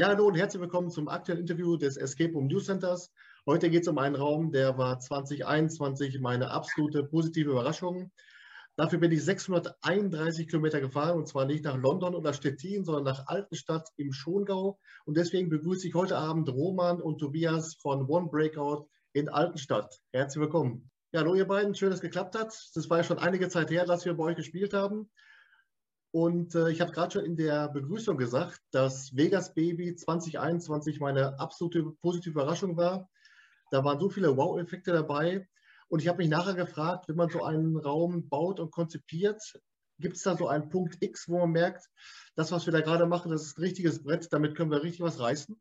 Ja, hallo und herzlich willkommen zum aktuellen Interview des Escape Room News Centers. Heute geht es um einen Raum, der war 2021 meine absolute positive Überraschung. Dafür bin ich 631 Kilometer gefahren und zwar nicht nach London oder Stettin, sondern nach Altenstadt im Schongau. Und deswegen begrüße ich heute Abend Roman und Tobias von One Breakout in Altenstadt. Herzlich willkommen. Ja, hallo ihr beiden, schön, dass es geklappt hat. Das war ja schon einige Zeit her, dass wir bei euch gespielt haben. Und äh, ich habe gerade schon in der Begrüßung gesagt, dass Vegas Baby 2021 meine absolute positive Überraschung war. Da waren so viele Wow-Effekte dabei. Und ich habe mich nachher gefragt, wenn man so einen Raum baut und konzipiert, gibt es da so einen Punkt X, wo man merkt, das, was wir da gerade machen, das ist ein richtiges Brett, damit können wir richtig was reißen?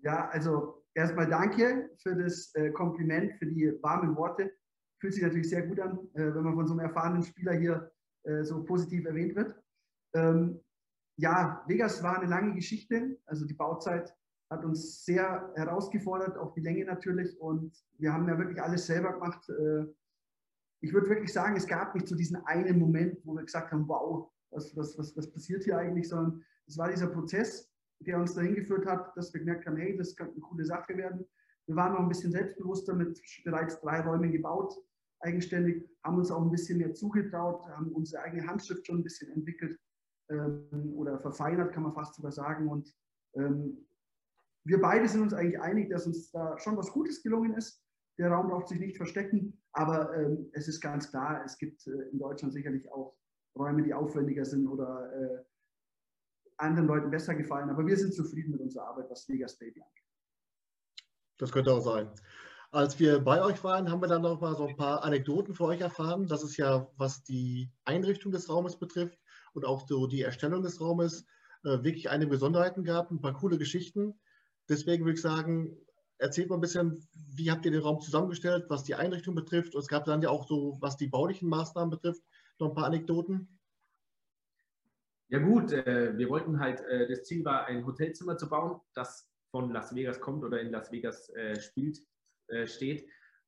Ja, also erstmal danke für das äh, Kompliment, für die warmen Worte. Fühlt sich natürlich sehr gut an, äh, wenn man von so einem erfahrenen Spieler hier äh, so positiv erwähnt wird. Ähm, ja, Vegas war eine lange Geschichte. Also die Bauzeit hat uns sehr herausgefordert, auch die Länge natürlich. Und wir haben ja wirklich alles selber gemacht. Äh, ich würde wirklich sagen, es gab nicht so diesen einen Moment, wo wir gesagt haben, wow, was, was, was, was passiert hier eigentlich, sondern es war dieser Prozess, der uns dahin geführt hat, dass wir gemerkt haben, hey, das könnte eine coole Sache werden. Wir waren noch ein bisschen selbstbewusster mit bereits drei Räumen gebaut, eigenständig, haben uns auch ein bisschen mehr zugetraut, haben unsere eigene Handschrift schon ein bisschen entwickelt ähm, oder verfeinert, kann man fast sogar sagen. Und ähm, wir beide sind uns eigentlich einig, dass uns da schon was Gutes gelungen ist. Der Raum braucht sich nicht verstecken, aber ähm, es ist ganz klar, es gibt äh, in Deutschland sicherlich auch Räume, die aufwendiger sind oder äh, anderen Leuten besser gefallen. Aber wir sind zufrieden mit unserer Arbeit, was Vegas Baby angeht. Das könnte auch sein. Als wir bei euch waren, haben wir dann noch mal so ein paar Anekdoten für euch erfahren. Das ist ja, was die Einrichtung des Raumes betrifft, und auch so die Erstellung des Raumes äh, wirklich einige Besonderheiten gab, ein paar coole Geschichten. Deswegen würde ich sagen, erzählt mal ein bisschen, wie habt ihr den Raum zusammengestellt, was die Einrichtung betrifft. Und es gab dann ja auch so, was die baulichen Maßnahmen betrifft, noch ein paar Anekdoten. Ja gut, äh, wir wollten halt, äh, das Ziel war, ein Hotelzimmer zu bauen, das von Las Vegas kommt oder in Las Vegas äh, spielt, äh, steht.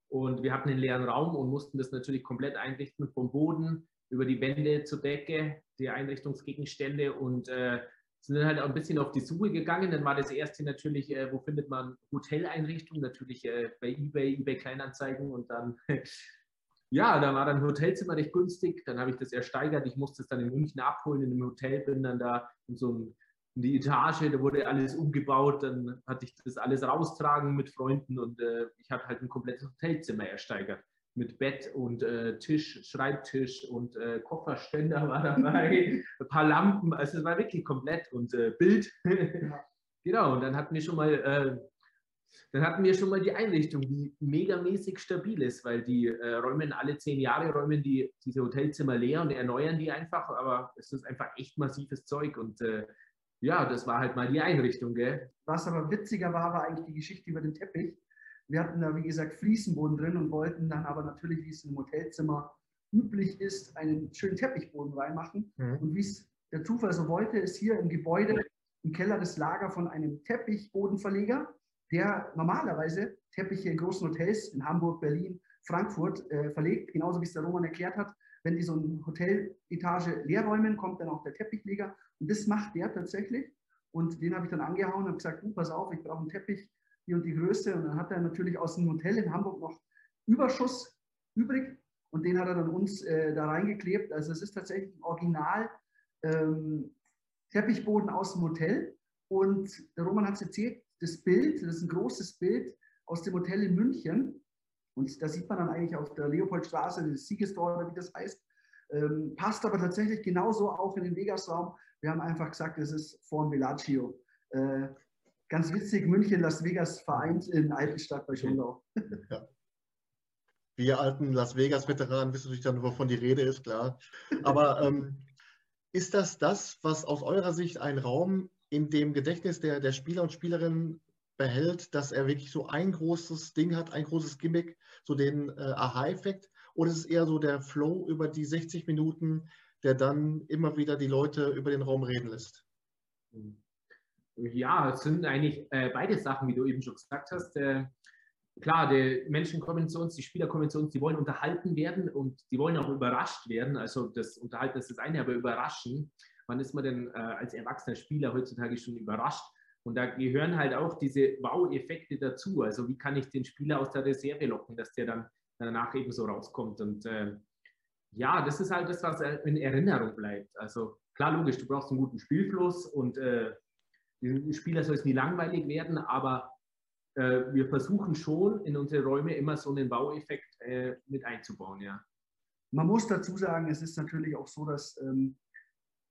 Und wir hatten einen leeren Raum und mussten das natürlich komplett einrichten, vom Boden über die Wände zur Decke, die Einrichtungsgegenstände und äh, sind dann halt auch ein bisschen auf die Suche gegangen. Dann war das erste natürlich, äh, wo findet man Hoteleinrichtungen? Natürlich äh, bei eBay, eBay Kleinanzeigen und dann, ja, da war dann Hotelzimmer recht günstig. Dann habe ich das ersteigert. Ich musste es dann in München abholen in einem Hotel, bin dann da in so ein, in die Etage, da wurde alles umgebaut. Dann hatte ich das alles raustragen mit Freunden und äh, ich habe halt ein komplettes Hotelzimmer ersteigert mit Bett und äh, Tisch, Schreibtisch und äh, Kofferständer war dabei, ein paar Lampen, also es war wirklich komplett und äh, Bild. genau, und dann hatten wir schon mal, äh, dann hatten wir schon mal die Einrichtung, die megamäßig stabil ist, weil die äh, räumen alle zehn Jahre räumen die diese Hotelzimmer leer und erneuern die einfach, aber es ist einfach echt massives Zeug und äh, ja, das war halt mal die Einrichtung, gell? Was aber witziger war, war eigentlich die Geschichte über den Teppich wir hatten da, wie gesagt, Fliesenboden drin und wollten dann aber natürlich, wie es im Hotelzimmer üblich ist, einen schönen Teppichboden reinmachen. Mhm. Und wie es der Zufall so wollte, ist hier im Gebäude im Keller das Lager von einem Teppichbodenverleger, der normalerweise Teppiche in großen Hotels in Hamburg, Berlin, Frankfurt äh, verlegt, genauso wie es der Roman erklärt hat. Wenn die so eine Hoteletage leer räumen, kommt dann auch der Teppichleger. Und das macht der tatsächlich. Und den habe ich dann angehauen und gesagt, uh, pass auf, ich brauche einen Teppich die und die Größe. Und dann hat er natürlich aus dem Hotel in Hamburg noch Überschuss übrig und den hat er dann uns äh, da reingeklebt. Also es ist tatsächlich ein Original ähm, Teppichboden aus dem Hotel. Und der Roman hat es erzählt, das Bild, das ist ein großes Bild aus dem Hotel in München. Und da sieht man dann eigentlich auf der Leopoldstraße, das Siegestor oder wie das heißt. Ähm, passt aber tatsächlich genauso auch in den Vegas-Raum. Wir haben einfach gesagt, es ist Form Bellagio. Äh, Ganz witzig, München, Las Vegas vereint in Altenstadt bei Schongau. Ja. Wir alten Las Vegas-Veteranen wissen natürlich dann, wovon die Rede ist, klar. Aber ähm, ist das das, was aus eurer Sicht ein Raum in dem Gedächtnis der, der Spieler und Spielerinnen behält, dass er wirklich so ein großes Ding hat, ein großes Gimmick, so den äh, Aha-Effekt? Oder ist es eher so der Flow über die 60 Minuten, der dann immer wieder die Leute über den Raum reden lässt? Mhm. Ja, es sind eigentlich äh, beide Sachen, wie du eben schon gesagt hast. Äh, klar, die Menschen kommen zu uns, die Spieler kommen zu uns, die wollen unterhalten werden und die wollen auch überrascht werden. Also das Unterhalten ist das eine, aber überraschen. Wann ist man denn äh, als erwachsener Spieler heutzutage schon überrascht? Und da gehören halt auch diese Wow-Effekte dazu. Also wie kann ich den Spieler aus der Reserve locken, dass der dann danach eben so rauskommt. Und äh, ja, das ist halt das, was in Erinnerung bleibt. Also klar, logisch, du brauchst einen guten Spielfluss und äh, die Spieler soll es nie langweilig werden, aber äh, wir versuchen schon in unsere Räume immer so einen Baueffekt äh, mit einzubauen, ja. Man muss dazu sagen, es ist natürlich auch so, dass ähm,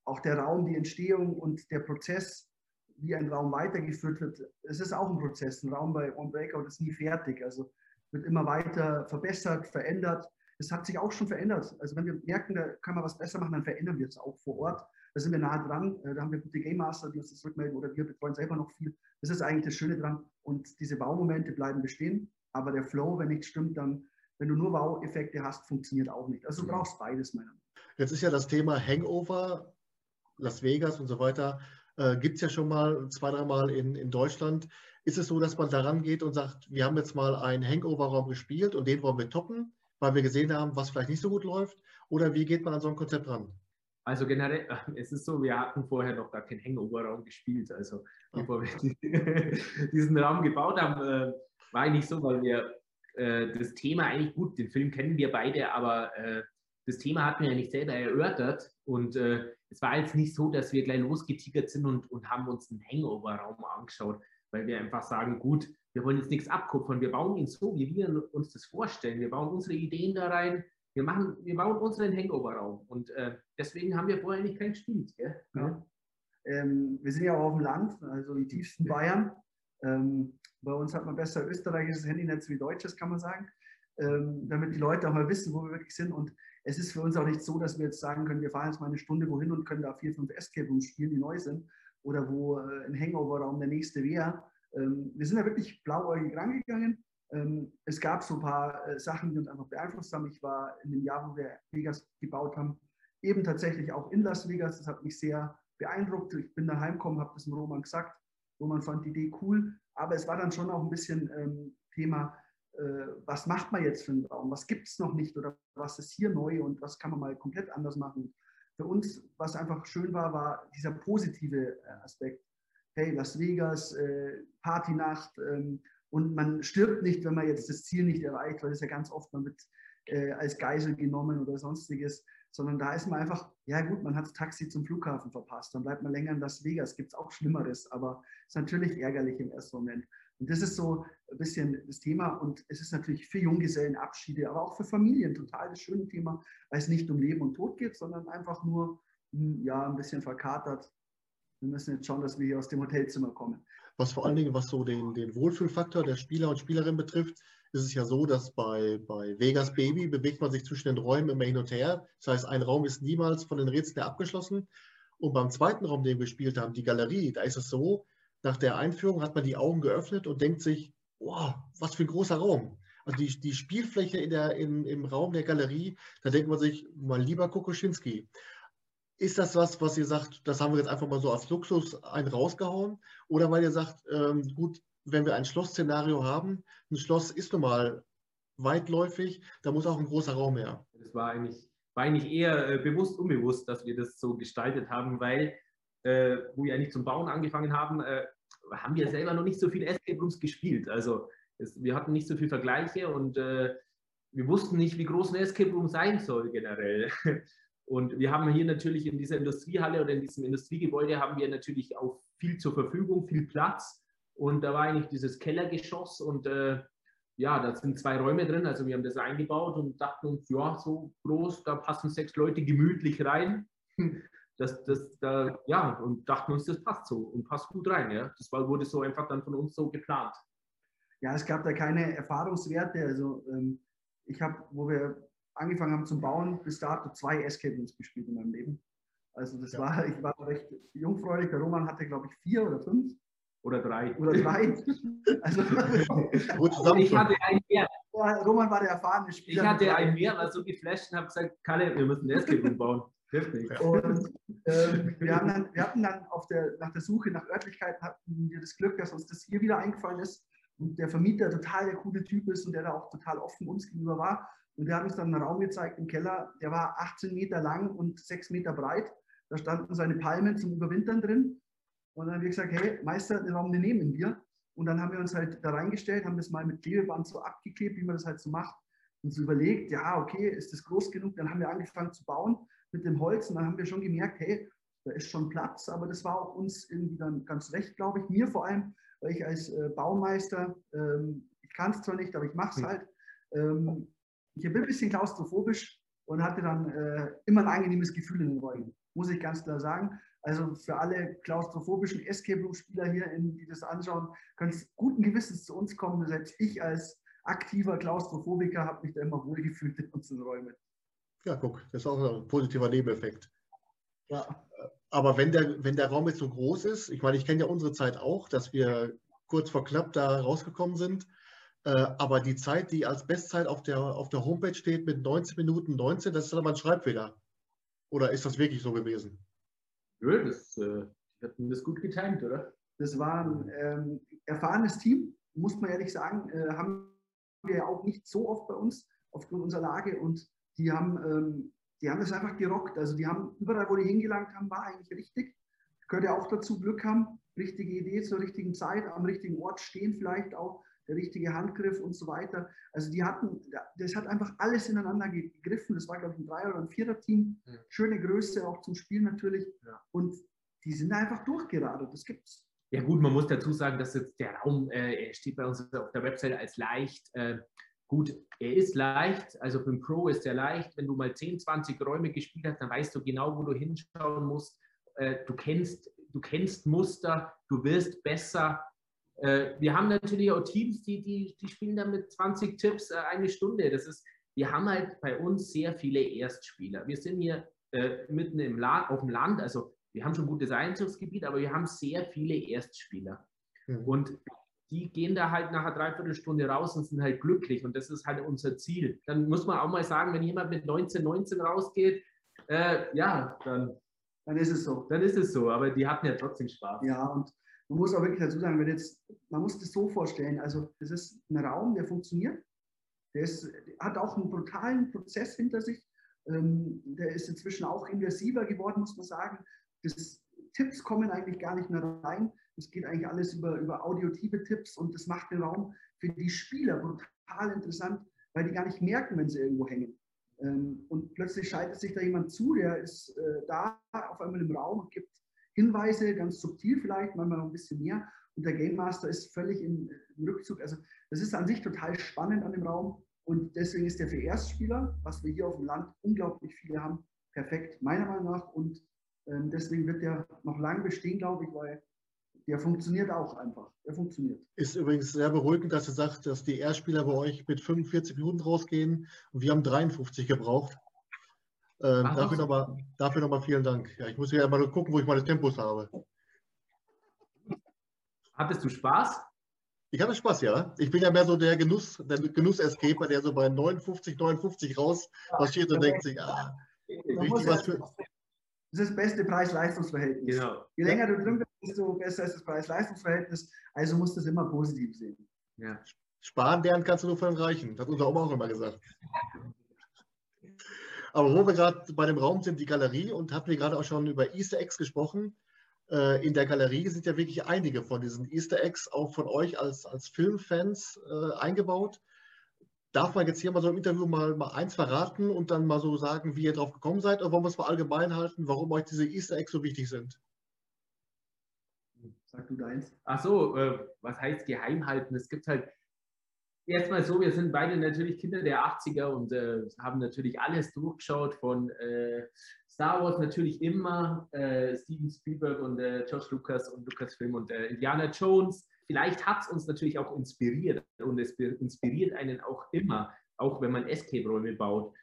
auch der Raum, die Entstehung und der Prozess, wie ein Raum weitergeführt wird, es ist auch ein Prozess. Ein Raum bei On Breakout ist nie fertig. Also wird immer weiter verbessert, verändert. Das hat sich auch schon verändert. Also wenn wir merken, da kann man was besser machen, dann verändern wir es auch vor Ort. Da sind wir nah dran. Äh, da haben wir gute Game Master, die uns das rückmelden oder wir betreuen selber noch viel. Das ist eigentlich das Schöne dran. Und diese Baumomente bleiben bestehen. Aber der Flow, wenn nichts stimmt, dann, wenn du nur Wow-Effekte hast, funktioniert auch nicht. Also du brauchst beides, meiner Meinung nach. Jetzt ist ja das Thema Hangover, Las Vegas und so weiter. Äh, Gibt es ja schon mal zwei, dreimal in, in Deutschland. Ist es so, dass man daran geht und sagt, wir haben jetzt mal einen Hangover-Raum gespielt und den wollen wir toppen, weil wir gesehen haben, was vielleicht nicht so gut läuft? Oder wie geht man an so ein Konzept ran? Also generell, es ist so, wir hatten vorher noch gar keinen Hangover-Raum gespielt. Also bevor wir diesen Raum gebaut haben, äh, war eigentlich so, weil wir äh, das Thema eigentlich gut, den Film kennen wir beide, aber äh, das Thema hatten wir ja nicht selber erörtert. Und es war jetzt nicht so, dass wir gleich losgetigert sind und, und haben uns einen Hangover-Raum angeschaut, weil wir einfach sagen, gut, wir wollen jetzt nichts abkupfern, wir bauen ihn so, wie wir uns das vorstellen, wir bauen unsere Ideen da rein, wir, machen, wir bauen unseren Hangover-Raum und äh, deswegen haben wir vorher nicht keinen gespielt. Ja. Ähm, wir sind ja auch auf dem Land, also die tiefsten Bayern. Ähm, bei uns hat man besser österreichisches Handynetz wie deutsches, kann man sagen, ähm, damit die Leute auch mal wissen, wo wir wirklich sind. Und es ist für uns auch nicht so, dass wir jetzt sagen können, wir fahren jetzt mal eine Stunde wohin und können da vier, fünf Escape Rooms spielen, die neu sind, oder wo äh, ein Hangover-Raum der nächste wäre. Ähm, wir sind da wirklich blauäugig rangegangen. Ähm, es gab so ein paar äh, Sachen, die uns einfach beeinflusst haben. Ich war in dem Jahr, wo wir Vegas gebaut haben, eben tatsächlich auch in Las Vegas. Das hat mich sehr beeindruckt. Ich bin daheim gekommen, habe das dem Roman gesagt. Roman fand die Idee cool, aber es war dann schon auch ein bisschen ähm, Thema, äh, was macht man jetzt für einen Raum? Was gibt es noch nicht oder was ist hier neu und was kann man mal komplett anders machen? Für uns, was einfach schön war, war dieser positive äh, Aspekt. Hey, Las Vegas, äh, Partynacht ähm, und man stirbt nicht, wenn man jetzt das Ziel nicht erreicht, weil das ja ganz oft man wird äh, als Geisel genommen oder sonstiges, sondern da ist man einfach, ja gut, man hat das Taxi zum Flughafen verpasst, dann bleibt man länger in Las Vegas, gibt es auch Schlimmeres, aber ist natürlich ärgerlich im ersten Moment. Und das ist so ein bisschen das Thema. Und es ist natürlich für Junggesellenabschiede, aber auch für Familien total das schöne Thema, weil es nicht um Leben und Tod geht, sondern einfach nur hm, ja, ein bisschen verkatert. Wir müssen jetzt schauen, dass wir hier aus dem Hotelzimmer kommen. Was vor allen Dingen, was so den, den Wohlfühlfaktor der Spieler und Spielerinnen betrifft, ist es ja so, dass bei, bei Vegas Baby bewegt man sich zwischen den Räumen immer hin und her. Das heißt, ein Raum ist niemals von den Rätseln abgeschlossen. Und beim zweiten Raum, den wir gespielt haben, die Galerie, da ist es so, nach der Einführung hat man die Augen geöffnet und denkt sich, wow, was für ein großer Raum. Also die, die Spielfläche in der, im, im Raum der Galerie, da denkt man sich, mein lieber Kokoschinski, ist das was, was ihr sagt, das haben wir jetzt einfach mal so als Luxus einen rausgehauen? Oder weil ihr sagt, ähm, gut, wenn wir ein Schlossszenario haben, ein Schloss ist nun mal weitläufig, da muss auch ein großer Raum her. Das war eigentlich, war eigentlich eher äh, bewusst, unbewusst, dass wir das so gestaltet haben, weil äh, wo wir eigentlich zum Bauen angefangen haben, äh, haben wir selber noch nicht so viel Escape Rooms gespielt. Also es, wir hatten nicht so viele Vergleiche und äh, wir wussten nicht, wie groß ein Escape Room sein soll generell. Und wir haben hier natürlich in dieser Industriehalle oder in diesem Industriegebäude haben wir natürlich auch viel zur Verfügung, viel Platz. Und da war eigentlich dieses Kellergeschoss und äh, ja, da sind zwei Räume drin. Also wir haben das eingebaut und dachten uns, ja, so groß, da passen sechs Leute gemütlich rein das, das, da, ja, und dachten uns, das passt so und passt gut rein. Ja. Das war, wurde so einfach dann von uns so geplant. Ja, es gab da keine Erfahrungswerte. Also ähm, ich habe, wo wir angefangen haben zum Bauen, bis dato zwei Escape Rooms gespielt in meinem Leben. Also das ja. war, ich war recht jungfräulich. Der Roman hatte, glaube ich, vier oder fünf. Oder drei. Oder drei. also, ich hatte einen mehr. Roman war der erfahrene Spieler. Ich hatte einen mehr, war so geflasht und habe gesagt, Kalle, wir müssen ein Escape Room bauen. Und ähm, wir, haben dann, wir hatten dann auf der, nach der Suche nach Örtlichkeiten hatten wir das Glück, dass uns das hier wieder eingefallen ist und der Vermieter total der coole Typ ist und der da auch total offen uns gegenüber war. Und der hat uns dann einen Raum gezeigt im Keller, der war 18 Meter lang und 6 Meter breit. Da standen seine Palmen zum Überwintern drin. Und dann haben wir gesagt, hey, Meister, den Raum, den nehmen wir. Und dann haben wir uns halt da reingestellt, haben das mal mit Klebeband so abgeklebt, wie man das halt so macht. Und so überlegt, ja, okay, ist das groß genug? Dann haben wir angefangen zu bauen mit dem Holz und dann haben wir schon gemerkt, hey, da ist schon Platz, aber das war auch uns irgendwie dann ganz recht, glaube ich. Mir vor allem, weil ich als äh, Baumeister, ähm, ich kann es zwar nicht, aber ich mache es halt. Ähm, ich bin ein bisschen klaustrophobisch und hatte dann äh, immer ein angenehmes Gefühl in den Räumen, muss ich ganz klar sagen. Also für alle klaustrophobischen Escape Room Spieler hier, die das anschauen, können es guten Gewissens zu uns kommen. Selbst ich als aktiver Klaustrophobiker habe mich da immer wohlgefühlt in unseren Räumen. Ja, guck, das ist auch ein positiver Nebeneffekt. Ja. Aber wenn der, wenn der Raum jetzt so groß ist, ich meine, ich kenne ja unsere Zeit auch, dass wir kurz vor knapp da rausgekommen sind. Äh, aber die Zeit, die als Bestzeit auf der, auf der Homepage steht mit 19 Minuten 19, das ist dann aber ein Schreibfehler. Oder ist das wirklich so gewesen? Nö, das äh, hat das gut getimt, oder? Das war ein ähm, erfahrenes Team, muss man ehrlich sagen. Äh, haben wir ja auch nicht so oft bei uns aufgrund unserer Lage und die haben, ähm, die haben das einfach gerockt. Also die haben überall, wo die hingelangt haben, war eigentlich richtig. Ja auch dazu, Glück haben, richtige Idee zur richtigen Zeit, am richtigen Ort stehen vielleicht auch, der richtige Handgriff und so weiter. Also die hatten, das hat einfach alles ineinander gegriffen. Das war, glaube ich, ein Dreier- oder ein Vierer-Team. Ja. Schöne Größe, auch zum Spiel natürlich. Ja. Und die sind einfach durchgeradet. Das gibt's. Ja gut, man muss dazu sagen, dass jetzt der Raum, äh, er steht bei uns auf der Website als leicht. Äh, gut, er ist leicht, also für den Pro ist er leicht. Wenn du mal 10, 20 Räume gespielt hast, dann weißt du genau, wo du hinschauen musst. Äh, du, kennst, du kennst Muster, du wirst besser. Äh, wir haben natürlich auch Teams, die, die, die spielen dann mit 20 Tipps äh, eine Stunde. Das ist, wir haben halt bei uns sehr viele Erstspieler. Wir sind hier äh, mitten im Land, auf dem Land, also wir haben schon ein gutes Einzugsgebiet, aber wir haben sehr viele Erstspieler. Mhm. Und die gehen da halt nach einer Dreiviertelstunde raus und sind halt glücklich. Und das ist halt unser Ziel. Dann muss man auch mal sagen, wenn jemand mit 19, 19 rausgeht, äh, ja, dann, dann ist es so. Dann ist es so, aber die hatten ja trotzdem Spaß. Ja, und man muss auch wirklich dazu sagen, wenn jetzt, man muss das so vorstellen, also das ist ein Raum, der funktioniert, der ist, hat auch einen brutalen Prozess hinter sich, ähm, der ist inzwischen auch immersiver geworden, muss man sagen. Das, Tipps kommen eigentlich gar nicht mehr rein. Es geht eigentlich alles über, über audiotive Tipps und das macht den Raum für die Spieler brutal interessant, weil die gar nicht merken, wenn sie irgendwo hängen. Ähm, und plötzlich schaltet sich da jemand zu, der ist äh, da auf einmal im Raum und gibt Hinweise, ganz subtil vielleicht, manchmal ein bisschen mehr. Und der Game Master ist völlig im, Rückzug. Also das ist an sich total spannend an dem Raum. Und deswegen ist der für Erstspieler, was wir hier auf dem Land unglaublich viele haben, perfekt, meiner Meinung nach. Und ähm, deswegen wird der noch lange bestehen, glaube ich, weil der funktioniert auch einfach. Der funktioniert. Ist übrigens sehr beruhigend, dass ihr sagt, dass die Erstspieler bei euch mit 45 Minuten rausgehen und wir haben 53 gebraucht. Äh, dafür nochmal dafür noch vielen Dank. Ja, ich muss ja mal gucken, wo ich meine Tempos habe. Hattest du Spaß? Ich hatte Spaß, ja. Ich bin ja mehr so der Genuss, der Genuss-Escaper, der so bei 59, 59 raus marschiert und denkt sich, ah, richtig was für. Das ist das beste Preis-Leistungs-Verhältnis. Genau. Je länger du drin bist, desto besser ist das Preis-Leistungs-Verhältnis. Also musst du es immer positiv sehen. Ja. Sparen lernen kannst du nur von Reichen. Das hat unsere Oma auch immer gesagt. Aber wo wir gerade bei dem Raum sind, die Galerie, und hatten wir gerade auch schon über Easter Eggs gesprochen. Äh, in der Galerie sind ja wirklich einige von diesen Easter Eggs auch von euch als, als Filmfans äh, eingebaut. Darf man jetzt hier mal so im Interview mal, mal eins verraten und dann mal so sagen, wie ihr drauf gekommen seid? Oder wollen wir es mal allgemein halten, warum euch diese Easter Eggs so wichtig sind? Sag du deins. Ach so, äh, was heißt geheim halten? Es gibt halt erstmal so, wir sind beide natürlich Kinder der 80er und äh, haben natürlich alles durchgeschaut von äh, Star Wars natürlich immer, äh, Steven Spielberg und äh, George Lucas und Lucasfilm und äh, Indiana Jones. Vielleicht hat es uns natürlich auch inspiriert und es inspiriert einen auch immer, auch wenn man Escape-Räume baut.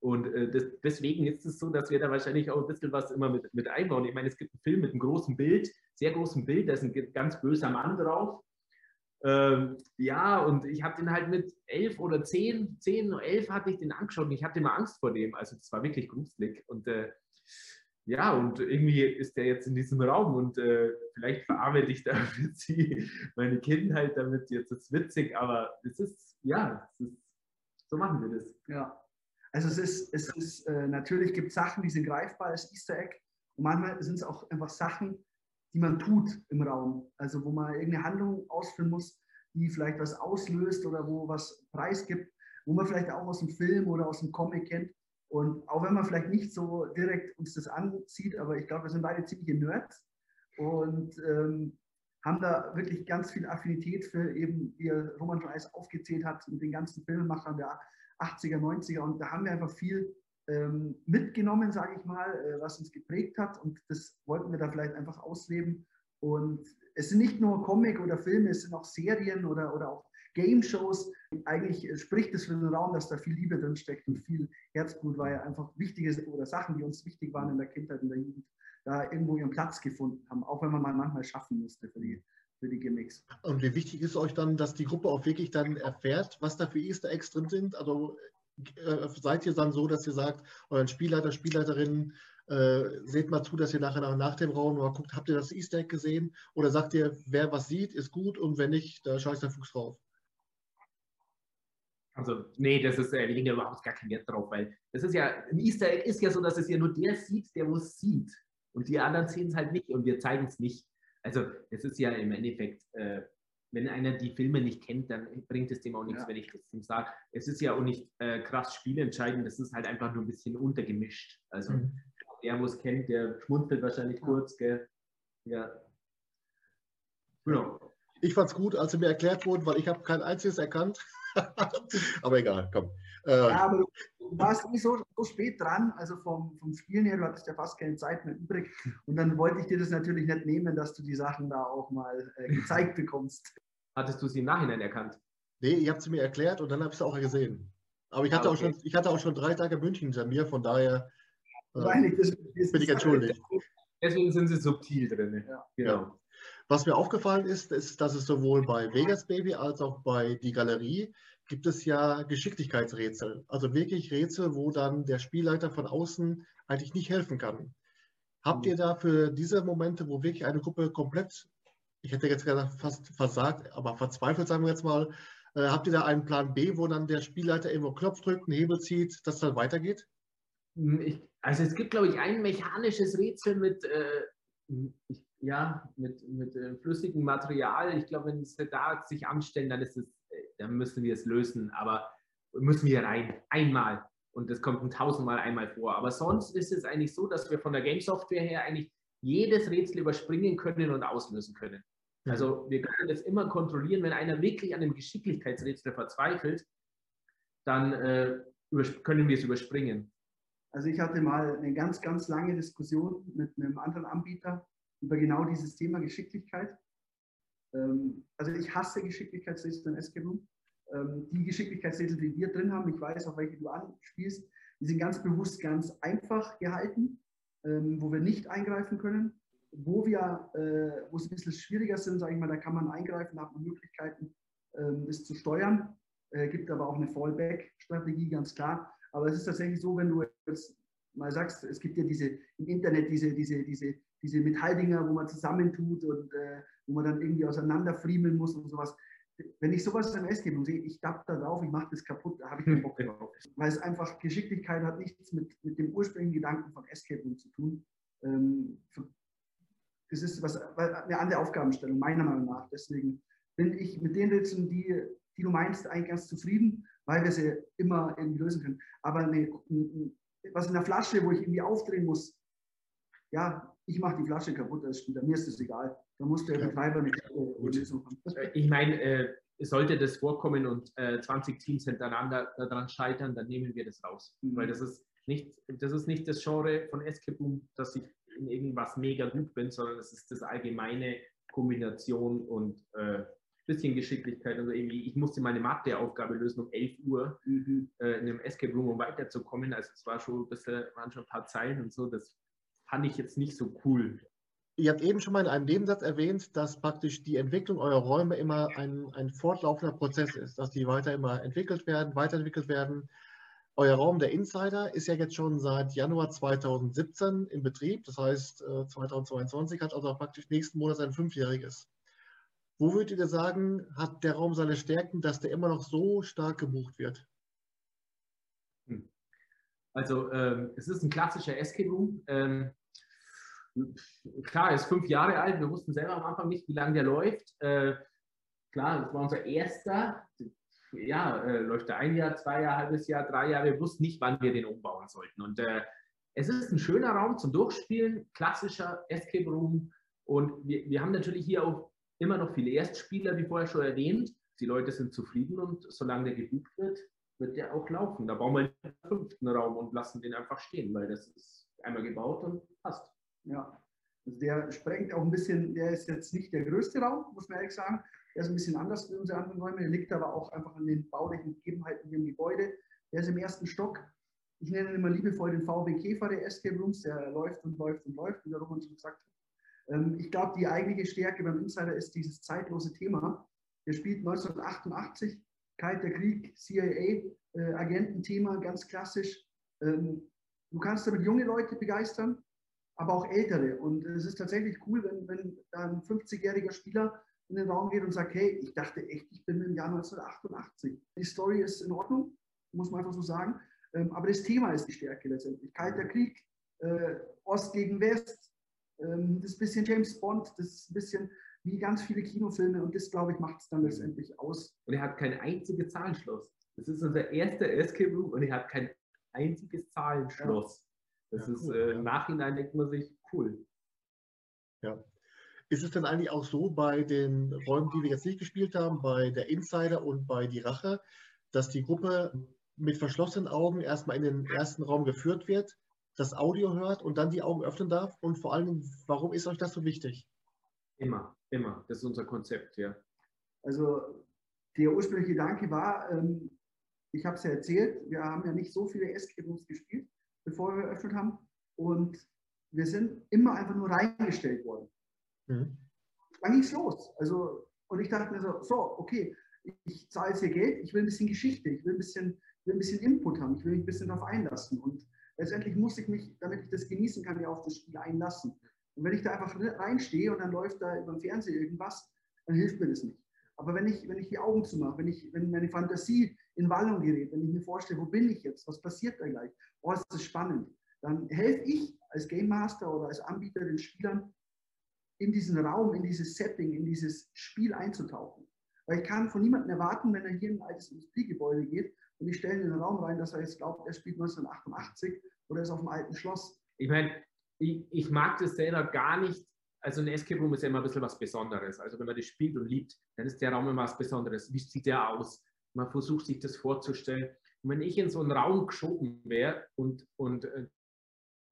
Und äh, das, deswegen ist es so, dass wir da wahrscheinlich auch ein bisschen was immer mit, mit einbauen. Ich meine, es gibt einen Film mit einem großen Bild, sehr großen Bild, da ist ein ganz böser Mann drauf ähm, ja, und ich habe den halt mit elf oder zehn, zehn, elf hatte ich den angeschaut und ich hatte immer Angst vor dem. Also das war wirklich gruselig. Und äh, ja, und irgendwie ist der jetzt in diesem Raum und äh, vielleicht verarbeite ich damit sie, meine Kindheit damit. Jetzt ist witzig, aber es ist, ja, es ist, so machen wir das. Ja. Also es ist, es ist äh, natürlich gibt es Sachen, die sind greifbar als Easter Egg und manchmal sind es auch einfach Sachen, die man tut im Raum. Also wo man irgendeine Handlung ausführen muss, die vielleicht was auslöst oder wo was preisgibt, wo man vielleicht auch aus dem Film oder aus dem Comic kennt. Und auch wenn man vielleicht nicht so direkt uns das anzieht, aber ich glaube, wir sind beide ziemliche Nerds und ähm, haben da wirklich ganz viel Affinität für eben, wie Roman schon alles aufgezählt hat, mit den ganzen Filmemachern der 80er, 90er. Und da haben wir einfach viel ähm, mitgenommen, sage ich mal, äh, was uns geprägt hat. Und das wollten wir da vielleicht einfach ausleben. Und es sind nicht nur Comic oder Filme, es sind auch Serien oder, oder auch Game-Shows. Eigentlich spricht es für den Raum, dass da viel Liebe drin steckt und viel Herzblut, weil ja einfach wichtige oder Sachen, die uns wichtig waren in der Kindheit, in der Jugend, da irgendwo ihren Platz gefunden haben, auch wenn man mal manchmal schaffen musste für die, für die Gimmicks. Und wie wichtig ist euch dann, dass die Gruppe auch wirklich dann erfährt, was da für Easter Eggs drin sind? Also äh, seid ihr dann so, dass ihr sagt, euren Spielleiter, Spielleiterinnen, äh, seht mal zu, dass ihr nachher nach, dem Raum mal guckt, habt ihr das Easter Egg gesehen? Oder sagt ihr, wer was sieht, ist gut und wenn nicht, da scheißt der Fuchs drauf? Also, nee, das ist, äh, wir legen ja überhaupt gar keinen Wert drauf, weil das ist ja, ein Easter Egg ist ja so, dass es ja nur der sieht, der wo es sieht. Und die anderen sehen es halt nicht und wir zeigen es nicht. Also, es ist ja im Endeffekt, äh, wenn einer die Filme nicht kennt, dann bringt es dem auch nichts, ja. wenn ich das ihm sage. Es ist ja auch nicht äh, krass spielentscheidend, das ist halt einfach nur ein bisschen untergemischt. Also mhm. der, wo es kennt, der schmunzelt wahrscheinlich ja. kurz, gell? Ja. Genau. Ich fand es gut, als sie mir erklärt wurden, weil ich habe kein einziges erkannt. aber egal, komm. Äh, ja, aber du warst nicht so, so, spät dran, also vom, vom Spielen her, du hattest ja fast keine Zeit mehr übrig. Und dann wollte ich dir das natürlich nicht nehmen, dass du die Sachen da auch mal äh, gezeigt bekommst. Hattest du sie im Nachhinein erkannt? Nee, ihr habt sie mir erklärt und dann habe ich sie auch gesehen. Aber ich hatte, ah, okay. auch schon, ich hatte auch schon drei Tage München hinter mir, von daher äh, das, das bin ich entschuldigt. Deswegen sind sie subtil drin. Ja. Genau. Ja. Was mir aufgefallen ist, ist, dass es sowohl bei Vegas Baby als auch bei Die Galerie gibt es ja Geschicklichkeitsrätsel. Also wirklich Rätsel, wo dann der Spielleiter von außen eigentlich nicht helfen kann. Habt ihr da für diese Momente, wo wirklich eine Gruppe komplett ich hätte jetzt gerade fast versagt, aber verzweifelt, sagen wir jetzt mal, äh, habt ihr da einen Plan B, wo dann der Spielleiter irgendwo Knopf drückt, einen Hebel zieht, dass dann weitergeht? Hm, ich, also es gibt, glaube ich, ein mechanisches Rätsel mit, äh, ich, ja, mit, mit äh, flüssigem Material. Ich glaube, wenn es da sich anstellen, dann ist es, dann müssen wir es lösen, aber müssen wir rein, einmal. Und das kommt ein tausendmal einmal vor. Aber sonst ist es eigentlich so, dass wir von der Game Software her eigentlich jedes Rätsel überspringen können und auslösen können. Also wir können das immer kontrollieren, wenn einer wirklich an dem Geschicklichkeitsrätsel verzweifelt, dann äh, können wir es überspringen. Also ich hatte mal eine ganz, ganz lange Diskussion mit einem anderen Anbieter über genau dieses Thema Geschicklichkeit. Ähm, also ich hasse Geschicklichkeitsrätsel in Escape Room. Ähm, die Geschicklichkeitsrätsel, die wir drin haben, ich weiß, auf welche du anspielst, die sind ganz bewusst ganz einfach gehalten, ähm, wo wir nicht eingreifen können wo wir, äh, wo es ein bisschen schwieriger sind, sage ich mal, da kann man eingreifen, hat man Möglichkeiten, das zu steuern. Äh, gibt aber auch eine Fallback-Strategie, ganz klar. Aber es ist tatsächlich so, wenn du jetzt mal sagst, es gibt ja diese im Internet diese, diese, diese, diese Metalldinger, wo man zusammentut und äh, wo man dann irgendwie auseinanderfriemeln muss und sowas. Wenn ich sowas im S gebe und sehe, ich tapp da drauf, ich mache das kaputt, da habe ich keinen Bock drauf. Weil es einfach, Geschicklichkeit hat nichts mit, mit dem ursprünglichen Gedanken von Escape Room zu tun. Ähm, das ist was, eine andere Aufgabenstellung, meiner Meinung nach. Deswegen bin ich mit den Rätseln, die, die du meinst, eigentlich ganz zufrieden, weil wir sie immer irgendwie lösen können. Aber eine, was in der Flasche, wo ich irgendwie aufdrehen muss, ja, ich mache die Flasche kaputt als Spieler, mir ist das egal. Da muss der Betreiber eine Lösung haben. Äh, ich meine, äh, sollte das vorkommen und äh, 20 Teams hintereinander daran scheitern, dann nehmen wir das raus. Mhm. Weil das ist nicht das, ist nicht das Genre von Escape Room, das ich in irgendwas mega gut bin, sondern es ist das allgemeine Kombination und äh, bisschen Geschicklichkeit. Also irgendwie, ich musste meine Matheaufgabe lösen um 11 Uhr mhm. äh, in einem Escape Room, um weiterzukommen. Also es war schon ein bisschen, waren schon ein paar Zeilen und so. Das fand ich jetzt nicht so cool. Ihr habt eben schon mal in einem Nebensatz erwähnt, dass praktisch die Entwicklung eurer Räume immer ein, ein fortlaufender Prozess ist, dass die weiter immer entwickelt werden, weiterentwickelt werden. Euer Raum der Insider ist ja jetzt schon seit Januar 2017 in Betrieb. Das heißt, 2022 äh, hat also praktisch nächsten Monat sein Fünfjähriges. Wo würdet ihr sagen, hat der Raum seine Stärken, dass der immer noch so stark gebucht wird? Also ähm, es ist ein klassischer Escape Room. Ähm, klar, er ist fünf Jahre alt. Wir wussten selber am Anfang nicht, wie lange der läuft. Äh, klar, das war unser erster. Ja, äh, läuft er ein Jahr, zwei Jahre, halbes Jahr, drei Jahre. Wir wussten nicht, wann wir den umbauen sollten. Und äh, es ist ein schöner Raum zum Durchspielen, klassischer Escape Room. Und wir, wir haben natürlich hier auch immer noch viele Erstspieler, wie vorher schon erwähnt. Die Leute sind zufrieden und solange der gebucht wird, wird der auch laufen. Da bauen wir den fünften Raum und lassen den einfach stehen, weil das ist einmal gebaut und passt. Ja, also der sprengt auch ein bisschen, der ist jetzt nicht der größte Raum, muss man ehrlich sagen. Der ist ein bisschen anders wie unsere anderen Räume. Der liegt aber auch einfach an den baulichen Gegebenheiten hier im Gebäude. Der ist im ersten Stock. Ich nenne ihn immer liebevoll den VW Käfer der Escape Rooms. Der läuft und läuft und läuft, wie der Roman schon gesagt hat. Ähm, ich glaube, die eigentliche Stärke beim Insider ist dieses zeitlose Thema. Der spielt 1988, Kalter Krieg, CIA, äh, ganz klassisch. Ähm, du kannst damit junge Leute begeistern, aber auch ältere. Und es ist tatsächlich cool, wenn, wenn ein 50-jähriger Spieler in den Raum geht und sagt, hey, ich dachte echt, ich bin im Jahr 1988. Die Story ist in Ordnung, muss man einfach so sagen. Ähm, aber das Thema ist die Stärke letztendlich. Kalter Krieg, äh, Ost gegen West, ähm, das bisschen James Bond, das bisschen wie ganz viele Kinofilme und das, glaube ich, macht es dann letztendlich aus. Und er hat kein einziges Zahlenschloss. Das ist unser erster Escape Room und er hat kein einziges Zahlenschloss. Das ja, ist cool, äh, im Nachhinein denkt man sich, cool. Ja. Ist es denn eigentlich auch so bei den Räumen, die wir jetzt nicht gespielt haben, bei der Insider und bei die Rache, dass die Gruppe mit verschlossenen Augen erstmal in den ersten Raum geführt wird, das Audio hört und dann die Augen öffnen darf? Und vor allem, warum ist euch das so wichtig? Immer, immer. Das ist unser Konzept, ja. Also der ursprüngliche Gedanke war, ähm, ich habe es ja erzählt, wir haben ja nicht so viele Escape Rooms gespielt bevor wir eröffnet haben. Und wir sind immer einfach nur reingestellt worden. Mhm. Dann ging es los. Also, und ich dachte mir so, so, okay, ich zahle jetzt hier Geld, ich will ein bisschen Geschichte, ich will ein bisschen, will ein bisschen Input haben, ich will mich ein bisschen darauf einlassen. Und letztendlich muss ich mich, damit ich das genießen kann, ja auf das Spiel einlassen. Und wenn ich da einfach reinstehe und dann läuft da über den Fernseher irgendwas, dann hilft mir das nicht. Aber wenn ich, wenn ich die Augen zumache, wenn, ich, wenn meine Fantasie in Wallung gerät, wenn ich mir vorstelle, wo bin ich jetzt, was passiert da gleich, oh, ist das spannend, dann helfe ich als Game Master oder als Anbieter den Spielern, in diesen Raum, in dieses Setting, in dieses Spiel einzutauchen. Weil ich kann von niemandem erwarten, wenn er hier in ein altes Industriegebäude geht und ich stelle in den Raum rein, dass er jetzt glaubt, er spielt 1988 oder ist auf dem alten Schloss. Ich meine, ich, ich mag das selber gar nicht also ein Escape Room ist ja immer ein bisschen was Besonderes. Also wenn man das spielt und liebt, dann ist der Raum immer was Besonderes. Wie sieht der aus? Man versucht sich das vorzustellen. Und wenn ich in so einen Raum geschoben wäre und, und äh,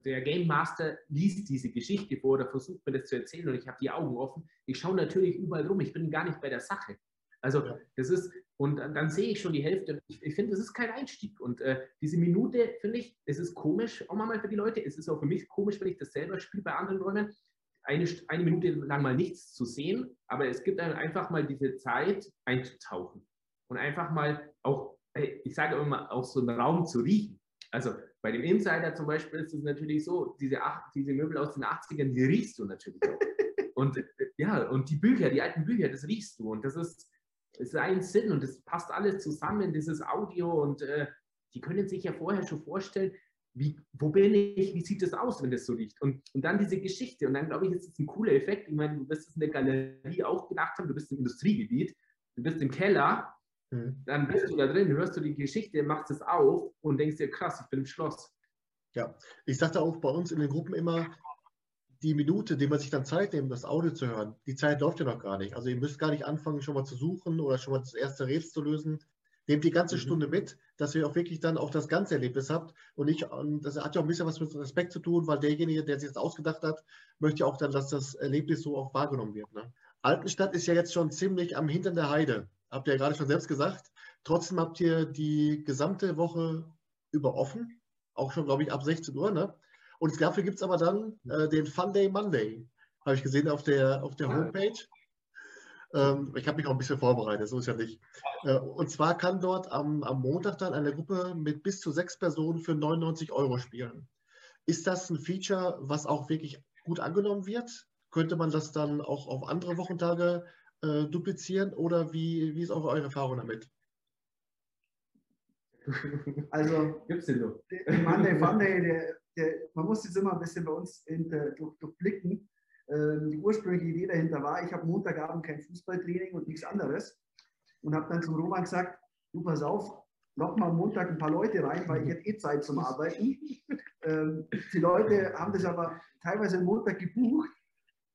der Game Master liest diese Geschichte vor oder versucht mir das zu erzählen und ich habe die Augen offen, ich schaue natürlich überall rum, ich bin gar nicht bei der Sache. Also ja. das ist, und dann sehe ich schon die Hälfte. Ich, ich finde, das ist kein Einstieg. Und äh, diese Minute, finde ich, es ist komisch, auch mal für die Leute. Es ist auch für mich komisch, wenn ich das selber spiele bei anderen Räumen eine, eine Minute lang mal nichts zu sehen, aber es gibt einem einfach mal diese Zeit einzutauchen und einfach mal auch, ich sage immer mal, auch so einen Raum zu riechen. Also bei dem Insider zum Beispiel ist es natürlich so, diese, diese Möbel aus den 80ern, die riechst du natürlich auch. Und ja, und die Bücher, die alten Bücher, das riechst du. Und das ist, ist ein Sinn und das passt alles zusammen, dieses Audio. Und äh, die können sich ja vorher schon vorstellen, wie, wo bin ich, wie sieht es aus, wenn das so riecht? Und, und dann diese Geschichte. Und dann glaube ich, ist es ein cooler Effekt. Ich meine, du wirst es in der Galerie auch gedacht haben, du bist im Industriegebiet, du bist im Keller, mhm. dann bist du da drin, hörst du die Geschichte, machst es auf und denkst dir, krass, ich bin im Schloss. Ja, ich sagte auch bei uns in den Gruppen immer, die Minute, die man sich dann Zeit nimmt, das Audio zu hören, die Zeit läuft ja noch gar nicht. Also ihr müsst gar nicht anfangen, schon mal zu suchen oder schon mal das erste Rätsel zu lösen. Nehmt die ganze mhm. Stunde mit, dass ihr auch wirklich dann auch das ganze Erlebnis habt. Und ich, das hat ja auch ein bisschen was mit Respekt zu tun, weil derjenige, der sich das ausgedacht hat, möchte ja auch dann, dass das Erlebnis so auch wahrgenommen wird. Ne? Altenstadt ist ja jetzt schon ziemlich am Hintern der Heide. Habt ihr ja gerade schon selbst gesagt. Trotzdem habt ihr die gesamte Woche über offen. Auch schon, glaube ich, ab 16 Uhr. Ne? Und dafür gibt es aber dann äh, den Fun Day Monday. Habe ich gesehen auf der, auf der Homepage. Ähm, ich habe mich auch ein bisschen vorbereitet, so ist ja nicht. Äh, und zwar kann dort am, am Montag dann eine Gruppe mit bis zu sechs Personen für 99 Euro spielen. Ist das ein Feature, was auch wirklich gut angenommen wird? Könnte man das dann auch auf andere Wochentage äh, duplizieren oder wie, wie ist eure, eure Erfahrung damit? Also, gibt's den so? Der Monday Funday, der der, man muss jetzt immer ein bisschen bei uns hinter, durch, durchblicken. Ähm, die ursprüngliche Idee dahinter war, ich habe Montagabend kein Fußballtraining und nichts anderes und habe dann zum Roman gesagt, du pass auf, noch mal Montag ein paar Leute rein, weil ich hätte eh Zeit zum Arbeiten. Ähm, die Leute haben das aber teilweise am Montag gebucht,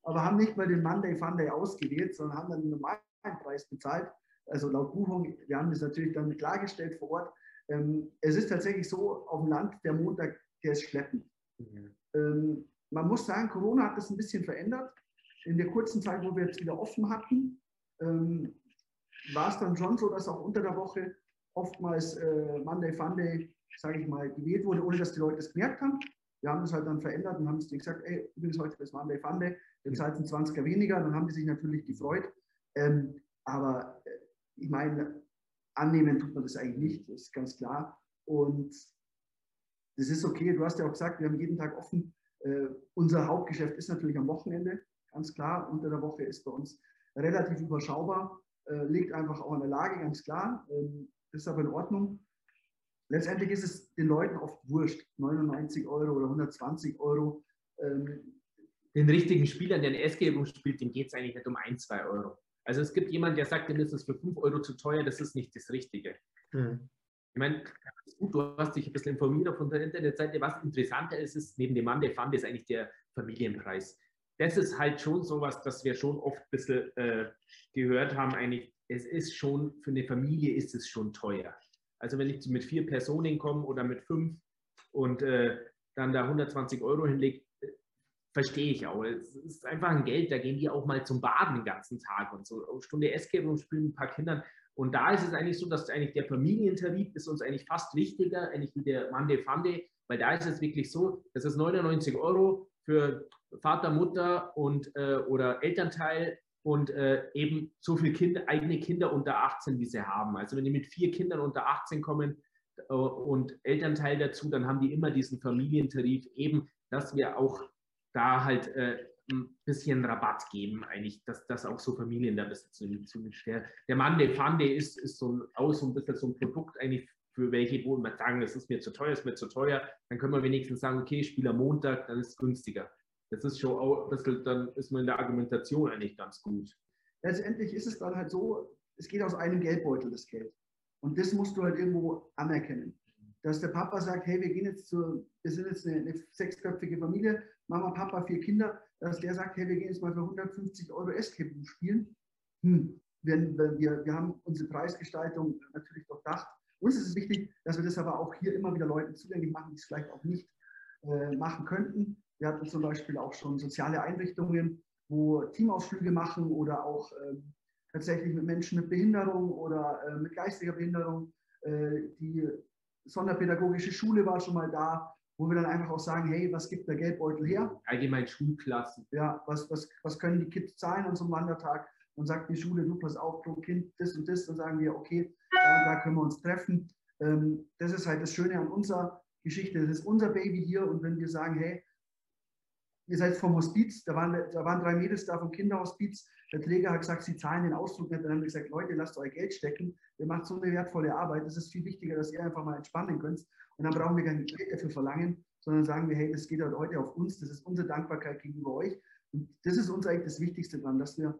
aber haben nicht mal den Monday Funday ausgewählt, sondern haben dann einen normalen Preis bezahlt. Also laut Buchung, wir haben das natürlich dann klargestellt vor Ort. Ähm, es ist tatsächlich so, auf dem Land, der Montag, der ist schleppend. Mhm. Ähm, man muss sagen, Corona hat das ein bisschen verändert. In der kurzen Zeit, wo wir jetzt wieder offen hatten, ähm, war es dann schon so, dass auch unter der Woche oftmals äh, Monday Funday, sage ich mal, gewählt wurde, ohne dass die Leute es gemerkt haben. Wir haben das halt dann verändert und haben es denen gesagt, ey, übrigens heute das Monday Funday, jetzt zahlt ein 20er weniger, dann haben die sich natürlich gefreut. Ähm, aber äh, ich meine, annehmen tut man das eigentlich nicht, das ist ganz klar. Und das ist okay, du hast ja auch gesagt, wir haben jeden Tag offen. Äh, unser Hauptgeschäft ist natürlich am Wochenende, ganz klar. Unter der Woche ist bei uns relativ überschaubar, äh, liegt einfach auch an der Lage, ganz klar. Ähm, ist aber in Ordnung. Letztendlich ist es den Leuten oft wurscht, 99 Euro oder 120 Euro. Ähm, den richtigen Spieler, der eine S-Gebung spielt, dem geht es eigentlich nicht um 1, 2 Euro. Also es gibt jemanden, der sagt, dem ist es für 5 Euro zu teuer, das ist nicht das Richtige. Hm. Ich meine, gut, du hast dich ein bisschen informiert auf unserer Internetseite. Was interessanter ist, ist neben dem Mann der Fund ist eigentlich der Familienpreis. Das ist halt schon sowas, das wir schon oft ein bisschen äh, gehört haben. Eigentlich, es ist schon, für eine Familie ist es schon teuer. Also wenn ich mit vier Personen komme oder mit fünf und äh, dann da 120 Euro hinlege, verstehe ich auch. Es ist einfach ein Geld, da gehen die auch mal zum Baden den ganzen Tag und so. Eine Stunde Escape und spielen ein paar Kindern. Und da ist es eigentlich so, dass eigentlich der Familientarif ist uns eigentlich fast wichtiger, eigentlich wie der Monday Funday, weil da ist es wirklich so, das ist 99 Euro für Vater, Mutter und äh, oder Elternteil und äh, eben so viele Kinder, eigene Kinder unter 18, wie sie haben. Also wenn die mit vier Kindern unter 18 kommen äh, und Elternteil dazu, dann haben die immer diesen Familientarif eben, dass wir auch da halt äh, ein bisschen Rabatt geben, eigentlich, dass das auch so Familien da besitzen. Der, der Mann, der Fande ist, ist so ein, auch so ein bisschen so ein Produkt eigentlich für welche, wo man sagen, das ist mir zu teuer, ist mir zu teuer, dann können wir wenigstens sagen, okay, ich spiele am Montag, dann ist es günstiger. Das ist schon auch ein bisschen, dann ist man in der Argumentation eigentlich ganz gut. Letztendlich ist es dann halt so, es geht aus einem Geldbeutel, das Geld. Und das musst du halt irgendwo anerkennen. Dass der Papa sagt, hey, wir gehen jetzt zu, wir sind jetzt eine, eine sechsköpfige Familie, Mama, Papa, vier Kinder, dass der sagt, hey, wir gehen jetzt mal für 150 Euro Escape spielen. Hm. Wir, wir, wir haben unsere Preisgestaltung natürlich durchdacht. Uns ist es wichtig, dass wir das aber auch hier immer wieder Leuten zugänglich machen, die es vielleicht auch nicht äh, machen könnten. Wir hatten zum Beispiel auch schon soziale Einrichtungen, wo Teamausflüge machen oder auch äh, tatsächlich mit Menschen mit Behinderung oder äh, mit geistiger Behinderung. Äh, die Sonderpädagogische Schule war schon mal da, wo wir dann einfach auch sagen, hey, was gibt der Geldbeutel her? Allgemein Schulklassen. Ja, was, was, was können die Kids zahlen an so einem Wandertag? Und sagt die Schule, du pass auf pro Kind das und das, dann sagen wir, okay, da, da können wir uns treffen. Ähm, das ist halt das Schöne an unserer Geschichte, das ist unser Baby hier und wenn wir sagen, hey, ihr seid vom Hospiz, da waren, da waren drei Mädels da vom Kinderhospiz, der Träger hat gesagt, sie zahlen den Ausflug nicht, dann haben wir gesagt, Leute, lasst euer Geld stecken, ihr macht so eine wertvolle Arbeit, es ist viel wichtiger, dass ihr einfach mal entspannen könnt. Und dann brauchen wir kein Geld dafür verlangen, sondern sagen wir, hey, das geht halt heute auf uns, das ist unsere Dankbarkeit gegenüber euch. Und das ist uns eigentlich das Wichtigste dran, dass wir,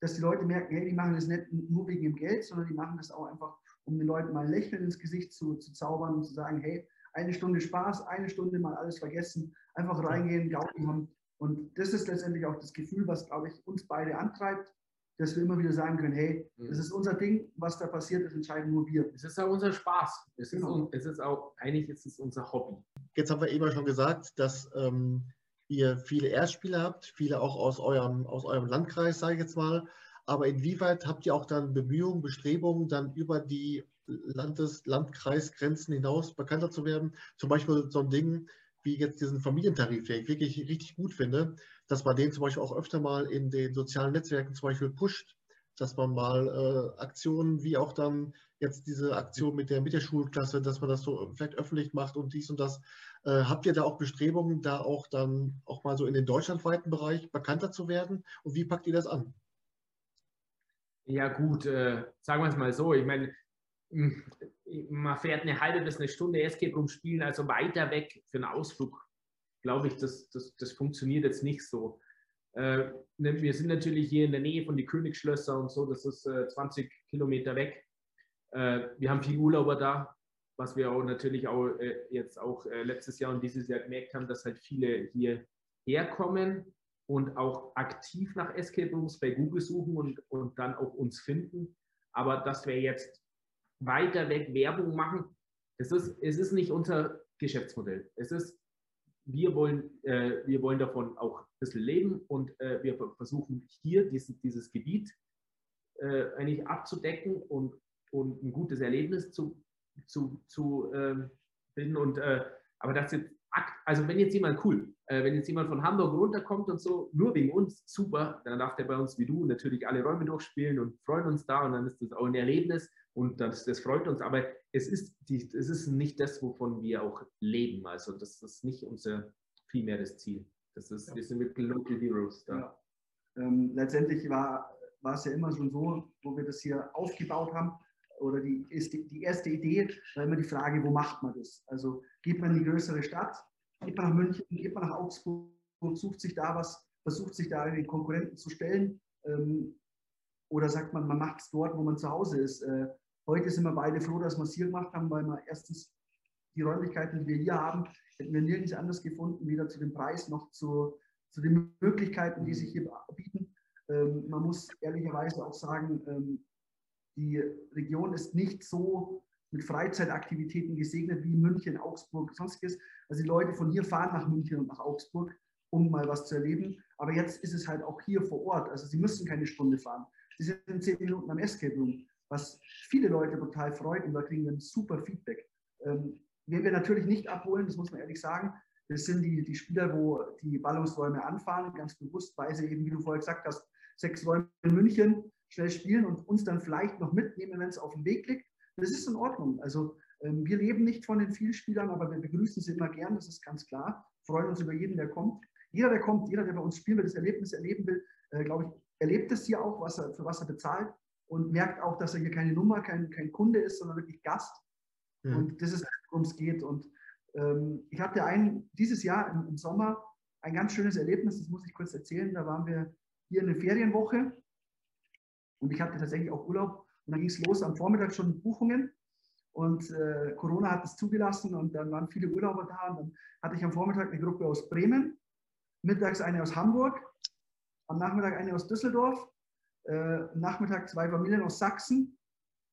dass die Leute merken, hey, die machen das nicht nur wegen dem Geld, sondern die machen das auch einfach, um den Leuten mal ein Lächeln ins Gesicht zu, zu zaubern und zu sagen, hey, eine Stunde Spaß, eine Stunde mal alles vergessen, einfach reingehen, Gaudi haben. Und das ist letztendlich auch das Gefühl, was, glaube ich, uns beide antreibt, dass wir immer wieder sagen können, hey, mhm. das ist unser Ding, was da passiert, das entscheiden nur wir. Es ist auch unser Spaß. Es, genau. ist, es ist auch, eigentlich ist es unser Hobby. Jetzt haben wir eben schon gesagt, dass ähm, ihr viele Erstspieler habt, viele auch aus eurem, aus eurem Landkreis, sage ich jetzt mal. Aber inwieweit habt ihr auch dann Bemühungen, Bestrebungen, dann über die Landes-, Landkreisgrenzen hinaus bekannter zu werden? Zum Beispiel so ein Ding wie jetzt diesen Familientarif, den ich wirklich richtig gut finde, dass man den zum Beispiel auch öfter mal in den sozialen Netzwerken zum Beispiel pusht, dass man mal äh, Aktionen wie auch dann jetzt diese Aktion mit der, mit der Schulklasse, dass man das so vielleicht öffentlich macht und dies und das. Äh, habt ihr da auch Bestrebungen, da auch dann auch mal so in den deutschlandweiten Bereich bekannter zu werden? Und wie packt ihr das an? Ja gut, äh, sagen wir es mal so. Ich meine, man fährt eine halbe bis eine Stunde Escape Room spielen, also weiter weg für einen Ausflug glaube ich, das, das, das funktioniert jetzt nicht so. Äh, ne, wir sind natürlich hier in der Nähe von den Königsschlösser und so, das ist äh, 20 Kilometer weg. Äh, wir haben viel Urlauber da, was wir auch natürlich auch äh, jetzt auch äh, letztes Jahr und dieses Jahr gemerkt haben, dass halt viele hier herkommen und auch aktiv nach Escape Rooms bei Google suchen und, und dann auch uns finden. Aber dass wir jetzt weiter weg Werbung machen, das ist, es ist nicht unser Geschäftsmodell. Es ist, wir wollen, äh, wir wollen davon auch ein bisschen leben und äh, wir versuchen hier diesen, dieses Gebiet äh, eigentlich abzudecken und, und ein gutes Erlebnis zu, zu, zu ähm, finden. Und, äh, aber das jetzt also wenn jetzt jemand cool, äh, wenn jetzt jemand von Hamburg runterkommt und so, nur wegen uns, super, dann darf der bei uns wie du natürlich alle Räume durchspielen und freuen uns da und dann ist das auch ein Erlebnis und das, das freut uns, aber es ist, die, es ist nicht das, wovon wir auch leben, also das ist nicht unser primäres Ziel. Das ist, ja. wir sind mit Local Heroes da. Ja. Ähm, letztendlich war, war es ja immer schon so, wo wir das hier aufgebaut haben, oder die, ist die, die erste Idee war immer die Frage, wo macht man das? Also geht man in die größere Stadt, geht man nach München, geht man nach Augsburg, sucht sich da was, versucht sich da den Konkurrenten zu stellen ähm, oder sagt man, man macht es dort, wo man zu Hause ist. Äh, heute sind wir beide froh, dass wir es hier gemacht haben, weil wir erstens die Räumlichkeiten, die wir hier haben, hätten wir nirgends anders gefunden, weder zu dem Preis noch zu, zu den Möglichkeiten, die sich hier bieten. Ähm, man muss ehrlicherweise auch sagen, ähm, die Region ist nicht so mit Freizeitaktivitäten gesegnet wie München, Augsburg, sonstiges. Also die Leute von hier fahren nach München und nach Augsburg, um mal was zu erleben. Aber jetzt ist es halt auch hier vor Ort. Also sie müssen keine Stunde fahren. Sie sind zehn Minuten am Escape Room, was viele Leute total freut und da kriegen wir ein super Feedback. Ähm, wen wir natürlich nicht abholen, das muss man ehrlich sagen, das sind die, die Spieler, wo die Ballungsräume anfahren, ganz bewusst, weil sie eben, wie du vorher gesagt hast, sechs Räume in München schnell spielen und uns dann vielleicht noch mitnehmen, wenn es auf dem Weg liegt. Das ist in Ordnung. Also ähm, wir leben nicht von den Vielspielern, aber wir begrüßen sie immer gern, das ist ganz klar. Freuen uns über jeden, der kommt. Jeder, der kommt, jeder, der bei uns spielen will, das Erlebnis erleben will, äh, glaube ich, erlebt es hier auch, was er, für was er bezahlt und merkt auch, dass er hier keine Nummer, kein, kein Kunde ist, sondern wirklich Gast. Mhm. Und das ist, worum es geht. Und ähm, ich hatte ein, dieses Jahr im, im Sommer ein ganz schönes Erlebnis, das muss ich kurz erzählen. Da waren wir hier eine Ferienwoche und ich hatte tatsächlich auch Urlaub und dann ging es los am Vormittag schon Buchungen und äh, Corona hat es zugelassen und dann waren viele Urlauber da und dann hatte ich am Vormittag eine Gruppe aus Bremen, mittags eine aus Hamburg, am Nachmittag eine aus Düsseldorf, äh, Nachmittag zwei Familien aus Sachsen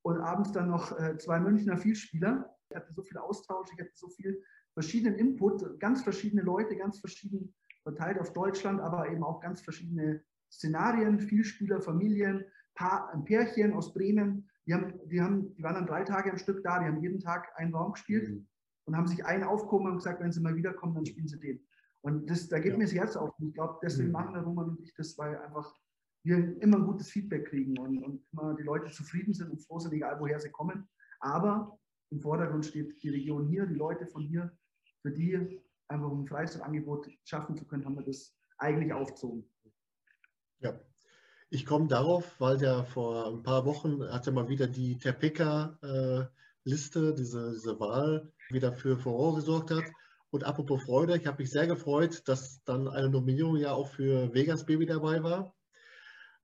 und abends dann noch äh, zwei Münchner Vielspieler. Ich hatte so viel Austausch, ich hatte so viel verschiedenen Input, ganz verschiedene Leute, ganz verschieden verteilt auf Deutschland, aber eben auch ganz verschiedene Szenarien, Vielspieler, Familien, Paar, ein Pärchen aus Bremen, die, haben, die, haben, die waren dann drei Tage am Stück da, die haben jeden Tag einen Raum gespielt mhm. und haben sich einen aufgehoben und gesagt, wenn sie mal wiederkommen, dann spielen sie den. Und das, da geht ja. mir das Herz auf. Ich glaube, deswegen mhm. machen der Roman und ich das, weil einfach wir immer ein gutes Feedback kriegen und, und immer die Leute zufrieden sind und froh sind, egal woher sie kommen. Aber im Vordergrund steht die Region hier, die Leute von hier, für die einfach ein Freizeitangebot schaffen zu können, haben wir das eigentlich aufgezogen. Ja, ich komme darauf, weil der vor ein paar Wochen hatte mal wieder die Terpeka-Liste, diese, diese Wahl, wieder für Furore gesorgt hat. Und apropos Freude, ich habe mich sehr gefreut, dass dann eine Nominierung ja auch für Vegas Baby dabei war.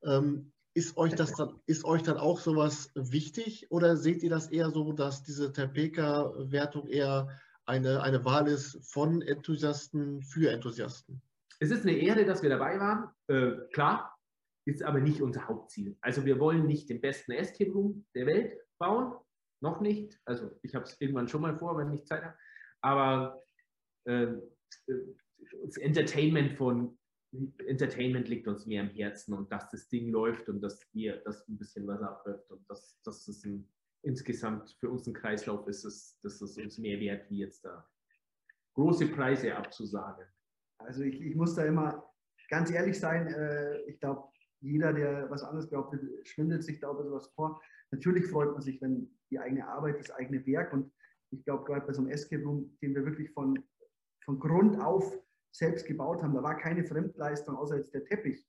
Ähm, ist euch das dann, ist euch dann auch sowas wichtig oder seht ihr das eher so, dass diese Terpeka-Wertung eher eine, eine Wahl ist von Enthusiasten für Enthusiasten? Es ist eine Ehre, dass wir dabei waren. Äh, klar, ist aber nicht unser Hauptziel. Also wir wollen nicht den besten Escape Room der Welt bauen, noch nicht. Also ich habe es irgendwann schon mal vor, wenn ich Zeit habe. Aber äh, das Entertainment von Entertainment liegt uns mehr am Herzen und dass das Ding läuft und dass wir, dass ein bisschen was abläuft und dass, dass es insgesamt für uns ein Kreislauf ist, dass, dass es uns mehr wert, wie jetzt da große Preise abzusagen. Also ich, ich muss da immer ganz ehrlich sein, äh, ich glaube, jeder, der was anderes behauptet, schwindet sich da sowas vor. Natürlich freut man sich, wenn die eigene Arbeit, das eigene Werk und ich glaube, gerade bei so einem Escape Room, den wir wirklich von, von Grund auf selbst gebaut haben, da war keine Fremdleistung, außer jetzt der Teppich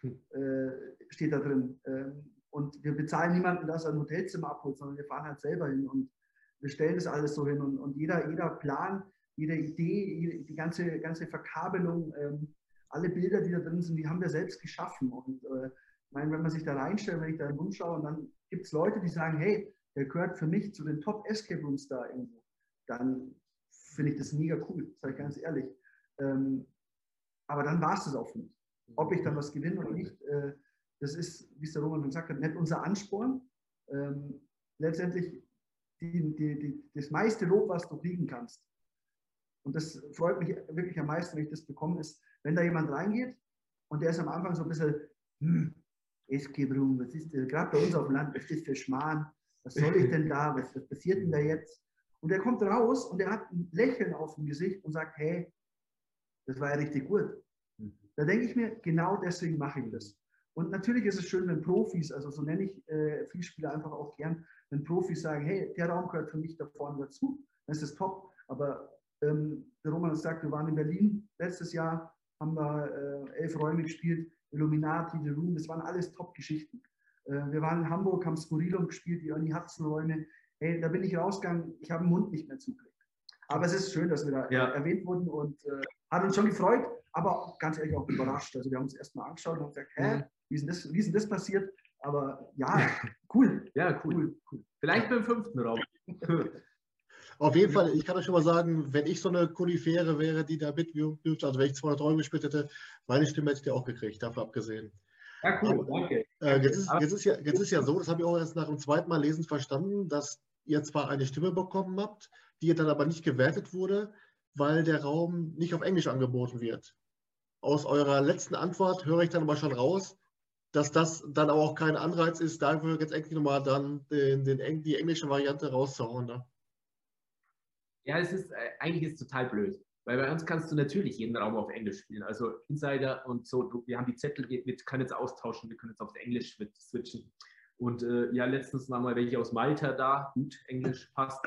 hm. äh, steht da drin. Ähm, und wir bezahlen niemanden, dass er ein Hotelzimmer abholt, sondern wir fahren halt selber hin und wir stellen das alles so hin. Und, und jeder, jeder Plan, jede Idee, die ganze, ganze Verkabelung, ähm, alle Bilder, die da drin sind, die haben wir selbst geschaffen. Und äh, meine, wenn man sich da reinstellt, wenn ich da rumschaue, und dann gibt es Leute, die sagen, hey, der gehört für mich zu den Top Escape Rooms da irgendwo, dann finde ich das mega cool, sage ich ganz ehrlich. Ähm, aber dann war es das auch für mich. Ob ich dann was gewinne oder nicht, äh, das ist, wie es der Roman gesagt hat, nicht unser Ansporn. Ähm, letztendlich die, die, die, das meiste Lob, was du kriegen kannst. Und das freut mich wirklich am meisten, wenn ich das bekomme, ist, wenn da jemand reingeht und der ist am Anfang so ein bisschen, hm, Escape Room, was ist das, gerade bei uns auf dem Land, was ist das für Schmarrn, was soll ich denn da, was, was passiert denn da jetzt? Und er kommt raus und er hat ein Lächeln auf dem Gesicht und sagt, hey, das war ja richtig gut. Mhm. Da denke ich mir, genau deswegen mache ich das. Und natürlich ist es schön, wenn Profis, also so nenne ich äh, Vielspieler einfach auch gern, wenn Profis sagen, hey, der Raum gehört für mich da vorne dazu, dann ist das top. Aber ähm, der Roman hat gesagt, wir waren in Berlin letztes Jahr, haben wir äh, elf Räume gespielt, Illuminati, The Room, das waren alles Top-Geschichten. Äh, wir waren in Hamburg, haben Skurrilum gespielt, die Ernie Hudson-Räume. Hey, da bin ich rausgegangen, ich habe den Mund nicht mehr zugekriegt. Aber es ist schön, dass wir da ja. erwähnt wurden und äh, hat uns schon gefreut, aber ganz ehrlich auch überrascht. Also wir haben uns erstmal angeschaut und haben gesagt, hä, mhm. wie ist denn das, wie ist denn das passiert? Aber ja, cool. ja, cool. cool, cool. Vielleicht beim fünften Raum. Auf jeden Fall, ich kann euch schon mal sagen, wenn ich so eine Konifere wäre, die da mitwirkt, also wenn ich 200 Euro gespielt hätte, meine Stimme hätte ich auch gekriegt, dafür abgesehen. Ja, cool, Aber, danke. Äh, jetzt, ist, jetzt, ist ja, jetzt ist ja so, das habe ich auch erst nach dem zweiten Mal lesen verstanden, dass ihr zwar eine Stimme bekommen habt, die dann aber nicht gewertet wurde, weil der Raum nicht auf Englisch angeboten wird. Aus eurer letzten Antwort höre ich dann aber schon raus, dass das dann aber auch kein Anreiz ist, dafür jetzt endlich nochmal dann den, den, die englische Variante rauszuhauen. Ne? Ja, es ist, äh, eigentlich ist es total blöd. Weil bei uns kannst du natürlich jeden Raum auf Englisch spielen. Also Insider und so, wir haben die Zettel, wir, können jetzt austauschen, wir können jetzt auf Englisch switchen. Und äh, ja, letztens waren mal welche aus Malta da, gut, Englisch passt,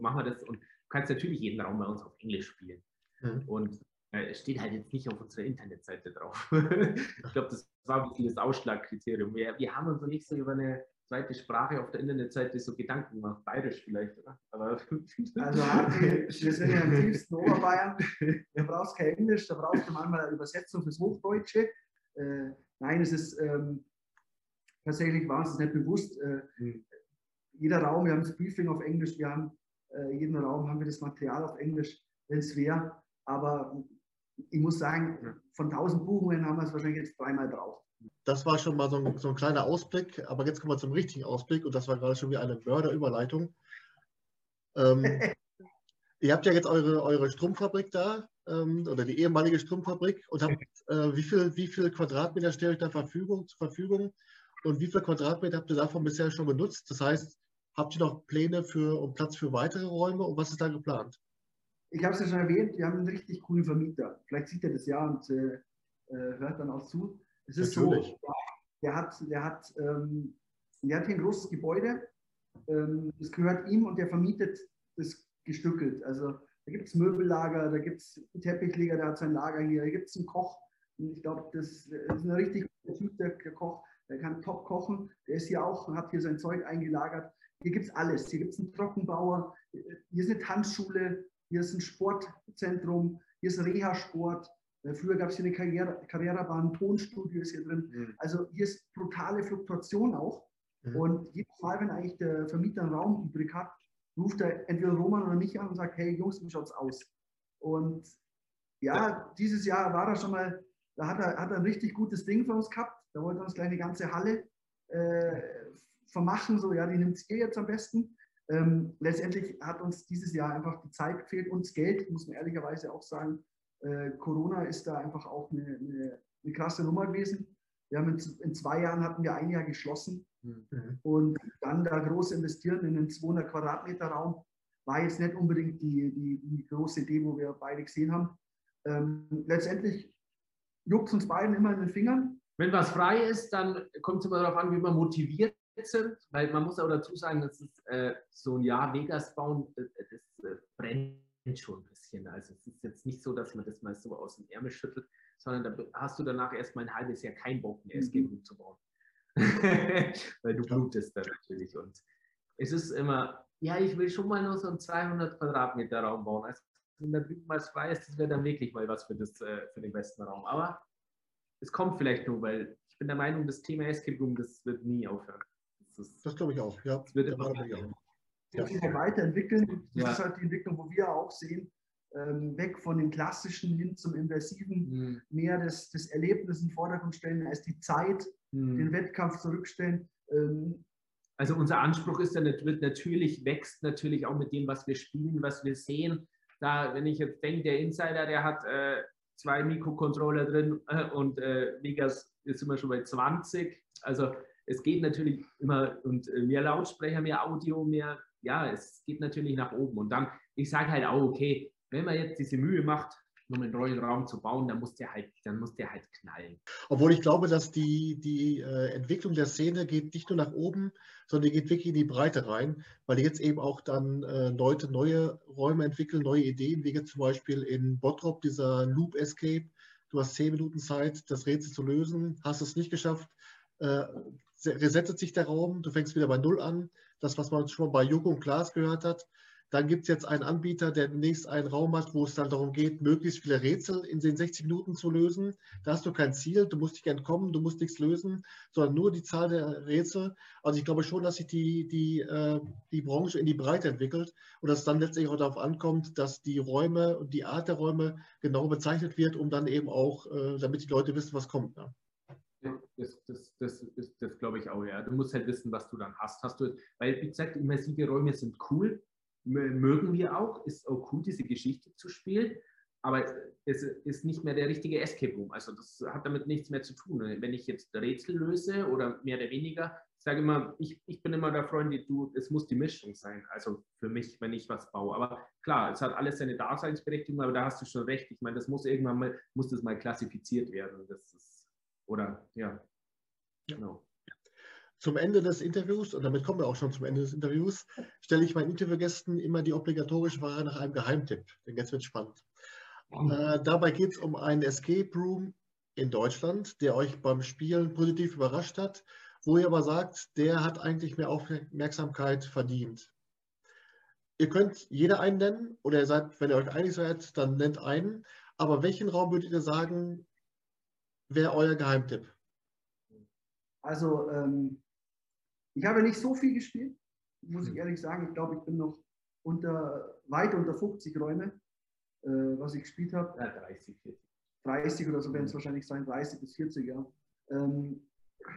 machen wir das. Und du kannst natürlich jeden Raum bei uns auf Englisch spielen. Mhm. Und äh, es steht halt jetzt nicht auf unserer Internetseite drauf. ich glaube, das war ein bisschen das Ausschlagkriterium. Wir, wir haben uns noch nicht so über eine zweite Sprache auf der Internetseite so Gedanken gemacht. Bayerisch vielleicht, oder? Aber also wir sind ja im tiefsten Oberbayern. Da brauchst kein Englisch, da brauchst du manchmal eine Übersetzung fürs Hochdeutsche. Äh, nein, es ist ähm, tatsächlich war uns nicht bewusst. Mhm. Jeder Raum, wir haben das Briefing auf Englisch, wir haben äh, jeden Raum haben wir das Material auf Englisch, wenn es wäre. Aber ich muss sagen, von 1000 Buchungen haben wir es wahrscheinlich jetzt dreimal drauf. Das war schon mal so ein, so ein, kleiner Ausblick, aber jetzt kommen wir zum richtigen Ausblick und das war gerade schon wie eine Mörderüberleitung. Ähm, ihr habt ja jetzt eure, eure Stromfabrik da ähm, oder die ehemalige Stromfabrik und habt, äh, wie, viel, wie viel Quadratmeter stellt euch da Verfügung, zur Verfügung und wie viel Quadratmeter habt ihr davon bisher schon benutzt? Das heißt, habt ihr noch Pläne für und Platz für weitere Räume und was ist da geplant? Ich habe es ja schon erwähnt, wir haben einen richtig coolen Vermieter. Vielleicht sieht er das ja und äh, äh hört dann auch zu. Es ist Natürlich. so, der hat, der, hat, ähm, der hat hier ein großes Gebäude, ähm, das gehört ihm und der vermietet das gestückelt. Also da gibt es Möbellager, da gibt es einen Teppichleger, der hat sein Lager hier, da gibt es einen Koch. Und ich glaube, das, das, ist ein richtig guter Typ, der, der Koch, der kann top kochen. Der ist hier auch und hat hier sein Zeug eingelagert. Hier gibt es alles. Hier gibt es einen Trockenbauer, hier ist eine Tanzschule, hier ist ein Sportzentrum, hier ist Reha-Sport, äh, früher gab es hier eine Karriere, Karrierebahn, Tonstudio ist hier drin. Mhm. Also hier ist brutale Fluktuation auch. Mhm. Und jedes Mal, wenn eigentlich der Vermieter einen Raum übrig hat, ruft er entweder Roman oder mich an und sagt, hey Jungs, wie schaut's aus? Und ja, ja, dieses Jahr war er schon mal, da hat er, hat er ein richtig gutes Ding für uns gehabt. Da wollte uns gleich eine ganze Halle äh, vermachen, so ja, die nimmt ihr jetzt am besten. Ähm, letztendlich hat uns dieses Jahr einfach die Zeit gefehlt und das Geld, muss man ehrlicherweise auch sagen, äh, Corona ist da einfach auch eine, eine, eine, krasse Nummer gewesen. Wir haben in, in, zwei Jahren hatten wir ein Jahr geschlossen mhm. und dann da groß investieren in einen 200 Quadratmeter Raum war jetzt nicht unbedingt die, die, die große Idee, wo wir beide gesehen haben. Ähm, letztendlich juckt es uns beiden immer in den Fingern. Wenn was frei ist, dann kommt es immer darauf an, wie man motiviert sind, weil man muss auch dazu sagen, dass es äh, so ein Jahr Vegas bauen, das, das äh, brennt schon ein bisschen. Also es ist jetzt nicht so, dass man das mal so aus dem Ärmel schüttelt, sondern da hast du danach erstmal ein halbes Jahr keinen Bock mehr, es mhm. zu bauen. Weil du blutest da natürlich. Und es ist immer, ja, ich will schon mal nur so einen 200 Quadratmeter Raum bauen. Also wenn da drüben mal frei ist, das wäre dann wirklich mal was für, das, äh, für den besten Raum. Aber es kommt vielleicht nur, weil ich bin der Meinung, das Thema Escape Room, das wird nie aufhören. Das, das glaube ich auch, ja. Das wird immer. Ja. sich weiterentwickeln. Das ja. ist halt die Entwicklung, wo wir auch sehen, ähm, weg von dem Klassischen hin zum Inversiven, mhm. mehr das, das Erlebnis in den Vordergrund stellen, als die Zeit, mhm. den Wettkampf zurückstellen. Ähm, also unser Anspruch ist ja wird natürlich, wächst natürlich auch mit dem, was wir spielen, was wir sehen. Da, wenn ich jetzt denke, der Insider, der hat äh, zwei Mikrocontroller drin äh, und äh, Vegas ist immer schon bei 20. Also es geht natürlich immer und äh, mehr Lautsprecher, mehr Audio, mehr, ja, es geht natürlich nach oben. Und dann, ich sage halt auch, okay, wenn man jetzt diese Mühe macht, um einen neuen Raum zu bauen, dann muss der halt, dann muss der halt knallen. Obwohl ich glaube, dass die, die äh, Entwicklung der Szene geht nicht nur nach oben, sondern die geht wirklich in die Breite rein, weil jetzt eben auch dann äh, Leute neue Räume entwickeln, neue Ideen, wie jetzt zum Beispiel in Bottrop dieser Loop Escape. Du hast zehn Minuten Zeit, das Rätsel zu lösen, hast es nicht geschafft, äh, resettet sich der Raum, du fängst wieder bei Null an. Das, was man schon bei Joko und Klaas gehört hat, dann gibt es jetzt einen Anbieter, der demnächst einen Raum hat, wo es dann darum geht, möglichst viele Rätsel in den 60 Minuten zu lösen. Da hast du kein Ziel, du musst nicht entkommen, du musst nichts lösen, sondern nur die Zahl der Rätsel. Also ich glaube schon, dass sich die, die, äh, die Branche in die Breite entwickelt und dass es dann letztlich auch darauf ankommt, dass die Räume und die Art der Räume genau bezeichnet wird, um dann eben auch, äh, damit die Leute wissen, was kommt. Ne? Das, das, das, das, das glaube ich auch, ja. Du musst halt wissen, was du dann hast. hast du, weil, wie gesagt, immersive Räume sind cool, mögen wir auch, ist auch cool, diese Geschichte zu spielen, aber es ist nicht mehr der richtige Escape Room. Also das hat damit nichts mehr zu tun. Wenn ich jetzt Rätsel löse oder mehr oder weniger, ich sage immer, ich, ich bin immer der Freund, du, es muss die Mischung sein. Also für mich, wenn ich was baue. Aber klar, es hat alles seine Daseinsberechtigung, aber da hast du schon recht. Ich meine, das muss irgendwann mal, muss das mal klassifiziert werden. Das ist, oder ja. Genau. Zum Ende des Interviews, und damit kommen wir auch schon zum Ende des Interviews, stelle ich meinen Interviewgästen immer die obligatorische Frage nach einem Geheimtipp. Denn jetzt wird es spannend. Mhm. Äh, dabei geht es um einen Escape Room in Deutschland, der euch beim Spielen positiv überrascht hat, wo ihr aber sagt, der hat eigentlich mehr Aufmerksamkeit verdient. Ihr könnt jeder einen nennen oder ihr seid, wenn ihr euch einig seid, dann nennt einen. Aber welchen Raum würdet ihr sagen, wäre euer Geheimtipp? Also ähm, ich habe nicht so viel gespielt, muss ich hm. ehrlich sagen. Ich glaube, ich bin noch unter, weit unter 50 Räume, äh, was ich gespielt habe. Ja, 30, 40. 30 oder so werden es hm. wahrscheinlich sein, 30 bis 40, ja. Ähm,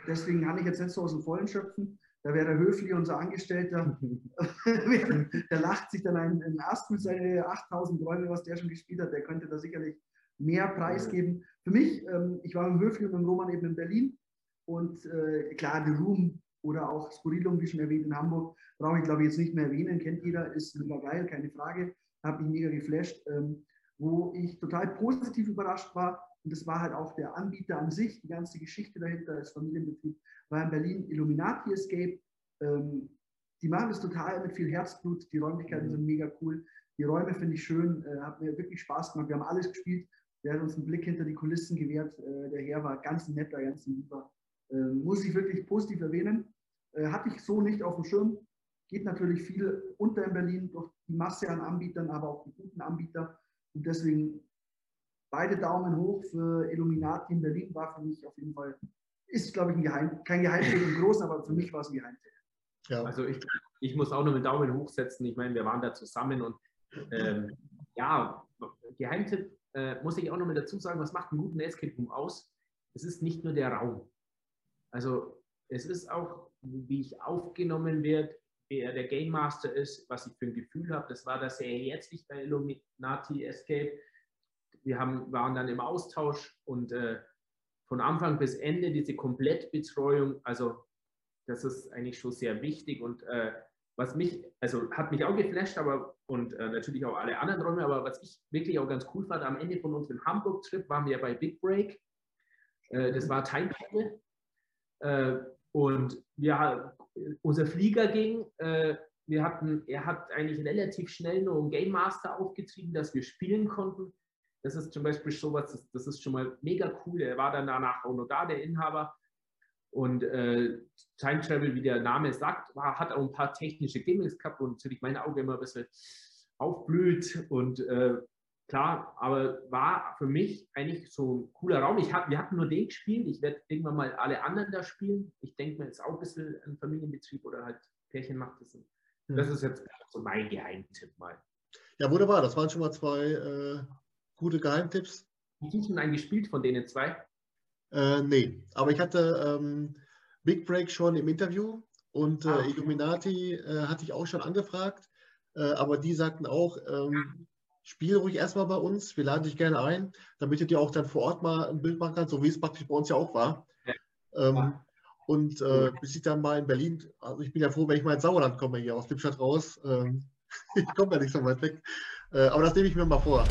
deswegen kann ich jetzt nicht so aus dem Vollen schöpfen. Da wäre der Höfli, unser Angestellter, der lacht sich dann einen, einen Ast mit seinen 8000 Räumen, was der schon gespielt hat. Der könnte da sicherlich mehr Preis geben. Für mich, ähm, ich war mit dem Höfli und mit dem Roman eben in Berlin und äh, klar, The Room oder auch Skurrilum, wie schon erwähnt, in Hamburg, brauche ich glaube ich jetzt nicht mehr erwähnen, kennt jeder, ist mega geil, keine Frage, habe mich mega geflasht. Ähm, wo ich total positiv überrascht war, und das war halt auch der Anbieter an sich, die ganze Geschichte dahinter als Familienbetrieb, war in Berlin Illuminati Escape. Ähm, die machen das total mit viel Herzblut, die Räumlichkeiten sind mega cool, die Räume finde ich schön, äh, hat mir wirklich Spaß gemacht, wir haben alles gespielt, der hat uns einen Blick hinter die Kulissen gewährt, äh, der Herr war ganz netter, ganz lieber. Äh, muss ich wirklich positiv erwähnen. Äh, hatte ich so nicht auf dem Schirm. Geht natürlich viel unter in Berlin durch die Masse an Anbietern, aber auch die guten Anbieter. Und deswegen beide Daumen hoch für Illuminati in Berlin war für mich auf jeden Fall, ist glaube ich ein Geheim, kein Geheimtipp im Großen, aber für mich war es ein Geheimtipp. Ja. Also ich, ich muss auch noch einen Daumen hochsetzen. Ich meine, wir waren da zusammen und ähm, ja, Geheimtipp äh, muss ich auch noch mal dazu sagen, was macht einen guten Escape Room aus? Es ist nicht nur der Raum. Also es ist auch, wie ich aufgenommen werde, wer der Game Master ist, was ich für ein Gefühl habe. Das war das sehr herzlich bei Illuminati Escape. Wir haben, waren dann im Austausch und äh, von Anfang bis Ende diese Komplettbetreuung, also das ist eigentlich schon sehr wichtig und äh, was mich, also hat mich auch geflasht, aber und äh, natürlich auch alle anderen Räume, aber was ich wirklich auch ganz cool fand, am Ende von unserem Hamburg-Trip waren wir bei Big Break. Äh, das war Time äh, und ja, unser Flieger ging. Äh, wir hatten, er hat eigentlich relativ schnell nur einen Game Master aufgetrieben, dass wir spielen konnten. Das ist zum Beispiel sowas, das, das ist schon mal mega cool. Er war dann danach auch noch da, der Inhaber. Und äh, Time Travel, wie der Name sagt, war, hat auch ein paar technische Gimmicks gehabt und natürlich mein Auge immer ein bisschen aufblüht und äh, klar, aber war für mich eigentlich so ein cooler Raum. Ich hab, wir hatten nur den gespielt, ich werde irgendwann mal alle anderen da spielen. Ich denke mir, ist auch ein bisschen ein Familienbetrieb oder halt Pärchen macht das. Mhm. Das ist jetzt so mein Geheimtipp mal. Ja, wunderbar, das waren schon mal zwei äh, gute Geheimtipps. Hast du schon einen gespielt von denen zwei? Äh, nee, aber ich hatte ähm, Big Break schon im Interview und äh, ah, okay. Illuminati äh, hatte ich auch schon angefragt, äh, aber die sagten auch, ähm, spiel ruhig erstmal bei uns, wir laden dich gerne ein, damit du dir auch dann vor Ort mal ein Bild machen kannst, so wie es praktisch bei uns ja auch war. Ja. Ähm, und äh, bis ich dann mal in Berlin, also ich bin ja froh, wenn ich mal ins Sauerland komme, hier aus Lippstadt raus. Ähm, ich komme ja nicht so weit weg. Äh, aber das nehme ich mir mal vor.